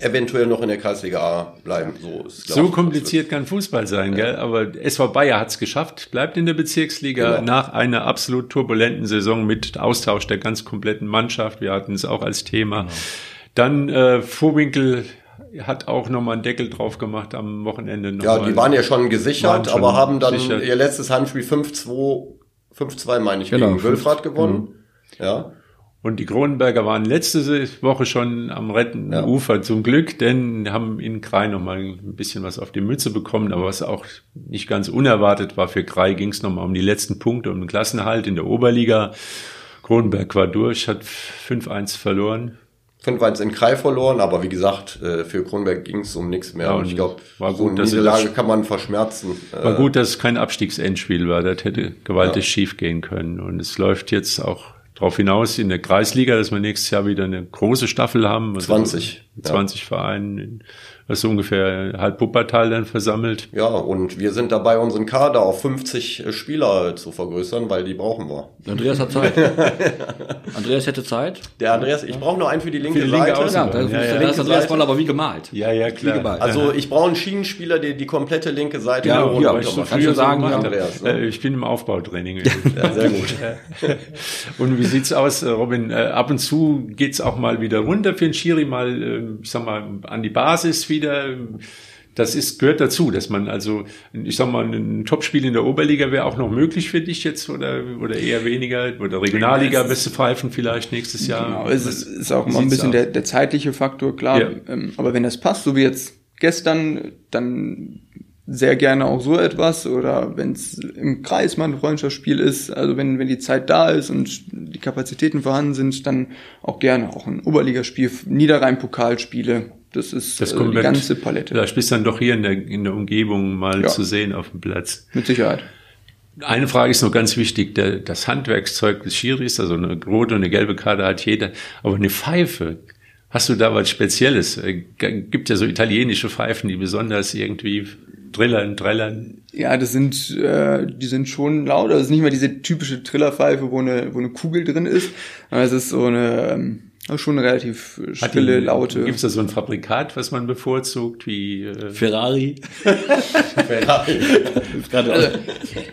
eventuell noch in der Kreisliga A bleiben. So, ist, so kompliziert kann Fußball sein, ja. gell? Aber SV Bayer hat es geschafft, bleibt in der Bezirksliga genau. nach einer absolut turbulenten Saison mit Austausch der ganz kompletten Mannschaft. Wir hatten es auch als Thema. Genau. Dann äh, Vorwinkel hat auch nochmal einen Deckel drauf gemacht am Wochenende. Noch ja, die waren ja schon gesichert, schon aber haben dann gesichert. ihr letztes Heimspiel 5-2, 5-2 meine ich, genau, gegen Wülfrath gewonnen. Mhm. Ja. Und die Kronenberger waren letzte Woche schon am rettenden ja. Ufer zum Glück, denn haben in Krei nochmal ein bisschen was auf die Mütze bekommen, aber was auch nicht ganz unerwartet war für Krei, ging es nochmal um die letzten Punkte, um den Klassenhalt in der Oberliga. Kronenberg war durch, hat 5-1 verloren 5-1 in Krei verloren, aber wie gesagt, äh, für Kronberg ging es um nichts mehr. Ja, und ich glaube, so eine Niederlage kann man verschmerzen. War gut, dass es kein Abstiegsendspiel war. Das hätte gewaltig ja. schief gehen können. Und es läuft jetzt auch darauf hinaus in der Kreisliga, dass wir nächstes Jahr wieder eine große Staffel haben. 20. 20 ja. Vereinen was so ungefähr halb Wuppertal dann versammelt. Ja, und wir sind dabei, unseren Kader auf 50 Spieler zu vergrößern, weil die brauchen wir. Andreas hat Zeit. Andreas hätte Zeit. Der Andreas, ich brauche nur einen für die linke, für die linke Seite. Ja, das, ja, ja. das ist Andreas Voll aber wie gemalt. Ja, ja, klar. Also ich brauche einen Schienenspieler, der die komplette linke Seite ja, ja, ich so früher sagen, so Andreas. Ne? Äh, ich bin im Aufbautraining. ja, sehr gut. und wie sieht's aus, äh, Robin? Äh, ab und zu geht's auch mal wieder runter für den Schiri, mal, ich sag mal, an die Basis wieder das ist, gehört dazu, dass man also, ich sag mal, ein Topspiel in der Oberliga wäre auch noch möglich für dich jetzt oder, oder eher weniger oder Regionalliga bist du pfeifen vielleicht nächstes Jahr. Genau, es ist, ist auch immer ein bisschen der, der zeitliche Faktor, klar. Ja. Ähm, aber wenn das passt, so wie jetzt gestern, dann sehr gerne auch so etwas oder wenn es im Kreis mal ein Freundschaftsspiel ist, also wenn, wenn die Zeit da ist und die Kapazitäten vorhanden sind, dann auch gerne auch ein Oberligaspiel, Niederrhein-Pokalspiele, das ist das äh, die ganze Palette. Vielleicht bist dann doch hier in der, in der Umgebung mal ja. zu sehen auf dem Platz. Mit Sicherheit. Eine Frage ist noch ganz wichtig. Der, das Handwerkszeug des Schiris, also eine rote und eine gelbe Karte hat jeder, aber eine Pfeife, Hast du da was Spezielles? Äh, gibt ja so italienische Pfeifen, die besonders irgendwie Trillern, Trillern. Ja, das sind, äh, die sind schon laut. Das ist nicht mehr diese typische Trillerpfeife, wo eine, wo eine Kugel drin ist. Aber es ist so eine, ähm, schon relativ stille, laute. Gibt es da so ein Fabrikat, was man bevorzugt, wie äh Ferrari? Ferrari. also,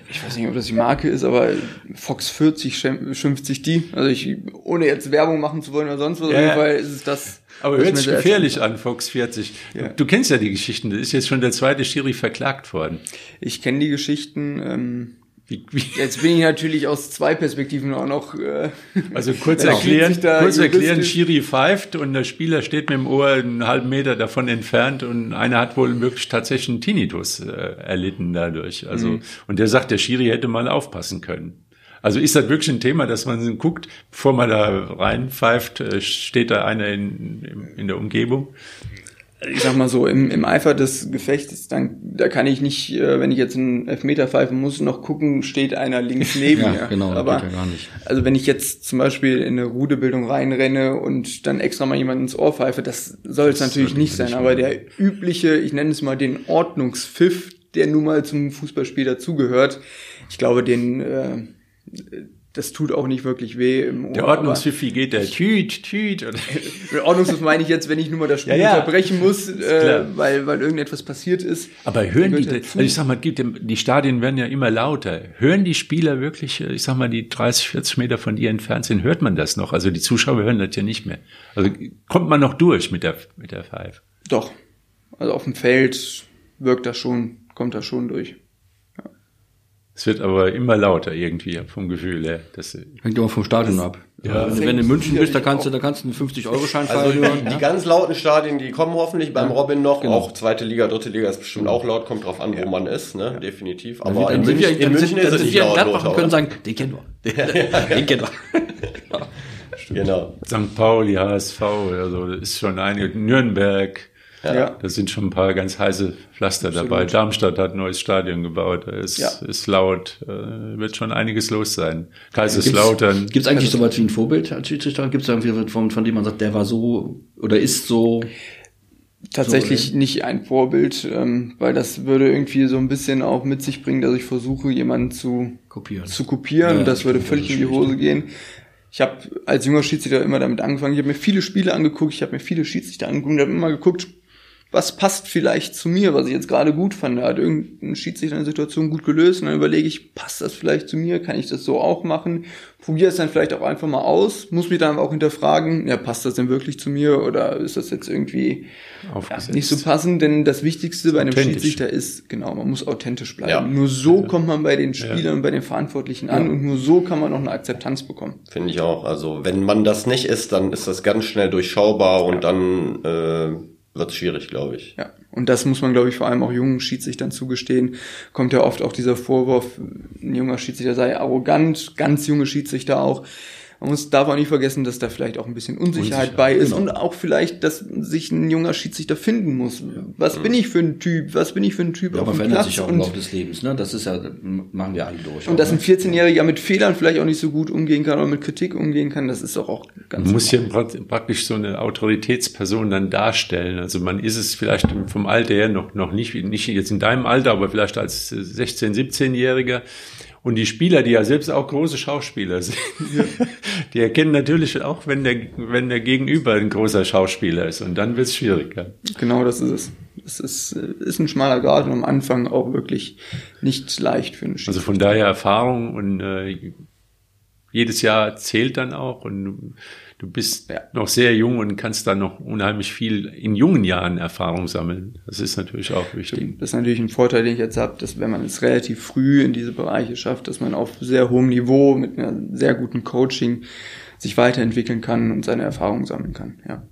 ich weiß nicht, ob das die Marke ist, aber Fox 40 schimpft sich die. Also ich, ohne jetzt Werbung machen zu wollen oder sonst was, ja. auf jeden Fall ist es das. Aber hört sich gefährlich an, Fox 40. Ja. Du, du, kennst ja die Geschichten. Das ist jetzt schon der zweite Schiri verklagt worden. Ich kenne die Geschichten. Ähm, wie, wie? Jetzt bin ich natürlich aus zwei Perspektiven auch noch. Äh, also kurz erklären, kurz erklären, Schiri pfeift und der Spieler steht mit dem Ohr einen halben Meter davon entfernt und einer hat wohl wirklich tatsächlich einen Tinnitus äh, erlitten dadurch. Also mhm. und der sagt, der Schiri hätte mal aufpassen können. Also ist das wirklich ein Thema, dass man guckt, bevor man da reinpfeift, äh, steht da einer in, in der Umgebung? Ich sag mal so, im, im Eifer des Gefechts, dann, da kann ich nicht, äh, wenn ich jetzt einen Elfmeter pfeifen muss, noch gucken, steht einer links neben ja, mir. Genau, Aber, ja gar nicht. Also wenn ich jetzt zum Beispiel in eine Rudebildung reinrenne und dann extra mal jemand ins Ohr pfeife, das soll es natürlich nicht sein. Aber der übliche, ich nenne es mal den Ordnungspfiff, der nun mal zum Fußballspiel dazugehört, ich glaube, den äh, das tut auch nicht wirklich weh im Ohr. Der Ordnungspfiffi geht der Tüt, Tüt. Ordnungspfiff meine ich jetzt, wenn ich nur mal das Spiel ja, ja. unterbrechen muss, äh, weil, weil irgendetwas passiert ist. Aber hören die, also ich sag mal, die Stadien werden ja immer lauter. Hören die Spieler wirklich, äh, ich sag mal, die 30, 40 Meter von dir entfernt sind, hört man das noch? Also die Zuschauer hören das ja nicht mehr. Also kommt man noch durch mit der, mit der Five? Doch. Also auf dem Feld wirkt das schon, kommt das schon durch. Es wird aber immer lauter irgendwie vom Gefühl her. Das Hängt immer vom Stadion ab. Ja, wenn, wenn du in München bist, da kannst du, da kannst du einen 50-Euro-Schein also die, hören. Die ja? ganz lauten Stadien, die kommen hoffentlich beim Robin noch. Genau. Auch zweite Liga, dritte Liga ist bestimmt auch laut, kommt drauf an, wo man ist, ne? Definitiv. Aber in, München, wir, in München ist es nicht laut. Gladbach können sagen, den kennen wir. Den kennen wir. Genau. St. Pauli, HSV, also ist schon einige, Nürnberg, ja. Da sind schon ein paar ganz heiße Pflaster Absolut. dabei. Darmstadt hat ein neues Stadion gebaut. Da ist, ja. ist laut. Äh, wird schon einiges los sein. Kaiserslautern. Gibt es eigentlich so was wie ein Vorbild als Schiedsrichter? Gibt es da irgendwie von, von dem man sagt, der war so oder ist so? Tatsächlich so, nicht ein Vorbild, ähm, weil das würde irgendwie so ein bisschen auch mit sich bringen, dass ich versuche, jemanden zu kopieren. Zu kopieren. Ja, das würde völlig in die Hose gehen. Ich habe als junger Schiedsrichter immer damit angefangen. Ich habe mir viele Spiele angeguckt, ich habe mir viele Schiedsrichter angeguckt und habe immer geguckt, was passt vielleicht zu mir, was ich jetzt gerade gut fand. Da hat irgendein Schiedsrichter eine Situation gut gelöst und dann überlege ich, passt das vielleicht zu mir? Kann ich das so auch machen? Probiere es dann vielleicht auch einfach mal aus, muss mich dann auch hinterfragen, ja, passt das denn wirklich zu mir oder ist das jetzt irgendwie ja, nicht so passend? Denn das Wichtigste bei einem Schiedsrichter ist, genau, man muss authentisch bleiben. Ja. Nur so kommt man bei den Spielern ja. und bei den Verantwortlichen an und nur so kann man auch eine Akzeptanz bekommen. Finde ich auch. Also wenn man das nicht ist, dann ist das ganz schnell durchschaubar und dann äh, wird schwierig, glaube ich. Ja, und das muss man, glaube ich, vor allem auch jungen Schiedsrichtern zugestehen. Kommt ja oft auch dieser Vorwurf, ein junger Schiedsrichter sei arrogant, ganz junge Schiedsrichter auch. Man muss, darf auch nicht vergessen, dass da vielleicht auch ein bisschen Unsicherheit Unsicher, bei ist genau. und auch vielleicht, dass sich ein junger Schiedsrichter finden muss. Was bin ich für ein Typ? Was bin ich für ein Typ? Ja, auf man verändert Platz? sich auch im Laufe des Lebens, ne? Das ist ja, machen wir alle durch. Und dass ein 14-Jähriger mit Fehlern vielleicht auch nicht so gut umgehen kann oder mit Kritik umgehen kann, das ist doch auch ganz Man muss hier praktisch so eine Autoritätsperson dann darstellen. Also man ist es vielleicht vom Alter her noch, noch nicht, nicht jetzt in deinem Alter, aber vielleicht als 16-, 17-Jähriger und die Spieler, die ja selbst auch große Schauspieler sind, die erkennen natürlich auch, wenn der, wenn der Gegenüber ein großer Schauspieler ist. Und dann wird es schwieriger. Genau, das ist es. Es ist, ist ein schmaler Grad und am Anfang auch wirklich nicht leicht für einen Spieler. Also von daher Erfahrung und äh, jedes Jahr zählt dann auch und du bist ja. noch sehr jung und kannst dann noch unheimlich viel in jungen Jahren Erfahrung sammeln. Das ist natürlich auch wichtig. Das ist natürlich ein Vorteil, den ich jetzt habe, dass wenn man es relativ früh in diese Bereiche schafft, dass man auf sehr hohem Niveau mit einer sehr guten Coaching sich weiterentwickeln kann und seine Erfahrungen sammeln kann. Ja.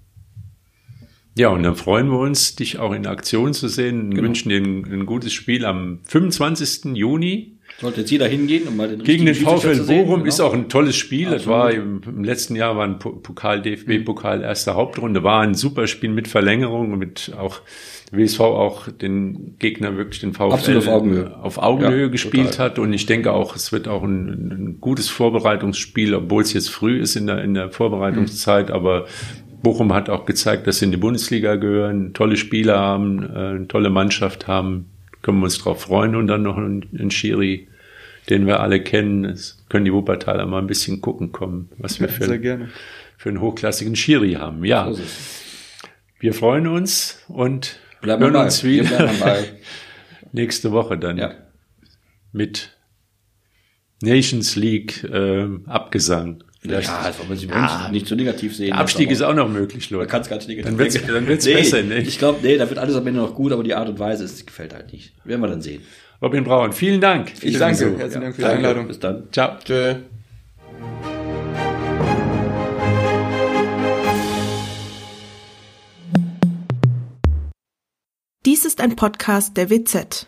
Ja, und dann freuen wir uns, dich auch in Aktion zu sehen. Genau. Wünschen dir ein, ein gutes Spiel am 25. Juni. Sollte jetzt jeder hingehen, um mal den Gegen den VfL Bochum genau. ist auch ein tolles Spiel. Absolut. Das war im, im, letzten Jahr war ein Pokal, DFB-Pokal, mhm. erste Hauptrunde, war ein super Spiel mit Verlängerung und mit auch WSV auch den Gegner wirklich den VfL Absolut auf Augenhöhe, auf Augenhöhe ja, gespielt total. hat. Und ich denke auch, es wird auch ein, ein, gutes Vorbereitungsspiel, obwohl es jetzt früh ist in der, in der Vorbereitungszeit, mhm. aber Bochum hat auch gezeigt, dass sie in die Bundesliga gehören, tolle Spieler haben, äh, eine tolle Mannschaft haben. Können wir uns drauf freuen und dann noch ein, ein Schiri, den wir alle kennen. Es können die Wuppertaler mal ein bisschen gucken kommen, was wir für, für einen hochklassigen Schiri haben. Ja, wir freuen uns und bleiben hören uns wieder nächste Woche dann ja. mit Nations League äh, Abgesang. Vielleicht ja, aber Sie wollen ja, nicht so negativ sehen. Der Abstieg ist auch noch möglich, Leute. Man kann es ganz negativ Dann wird's, dann wird's nee, besser, ne? Ich glaube, nee, da wird alles am Ende noch gut, aber die Art und Weise ist, gefällt halt nicht. Werden wir dann sehen. Robin Braun, vielen Dank. Ich danke. So. Herzlichen Dank für die Einladung. Bis dann. Ciao. Tschö. Dies ist ein Podcast der WZ.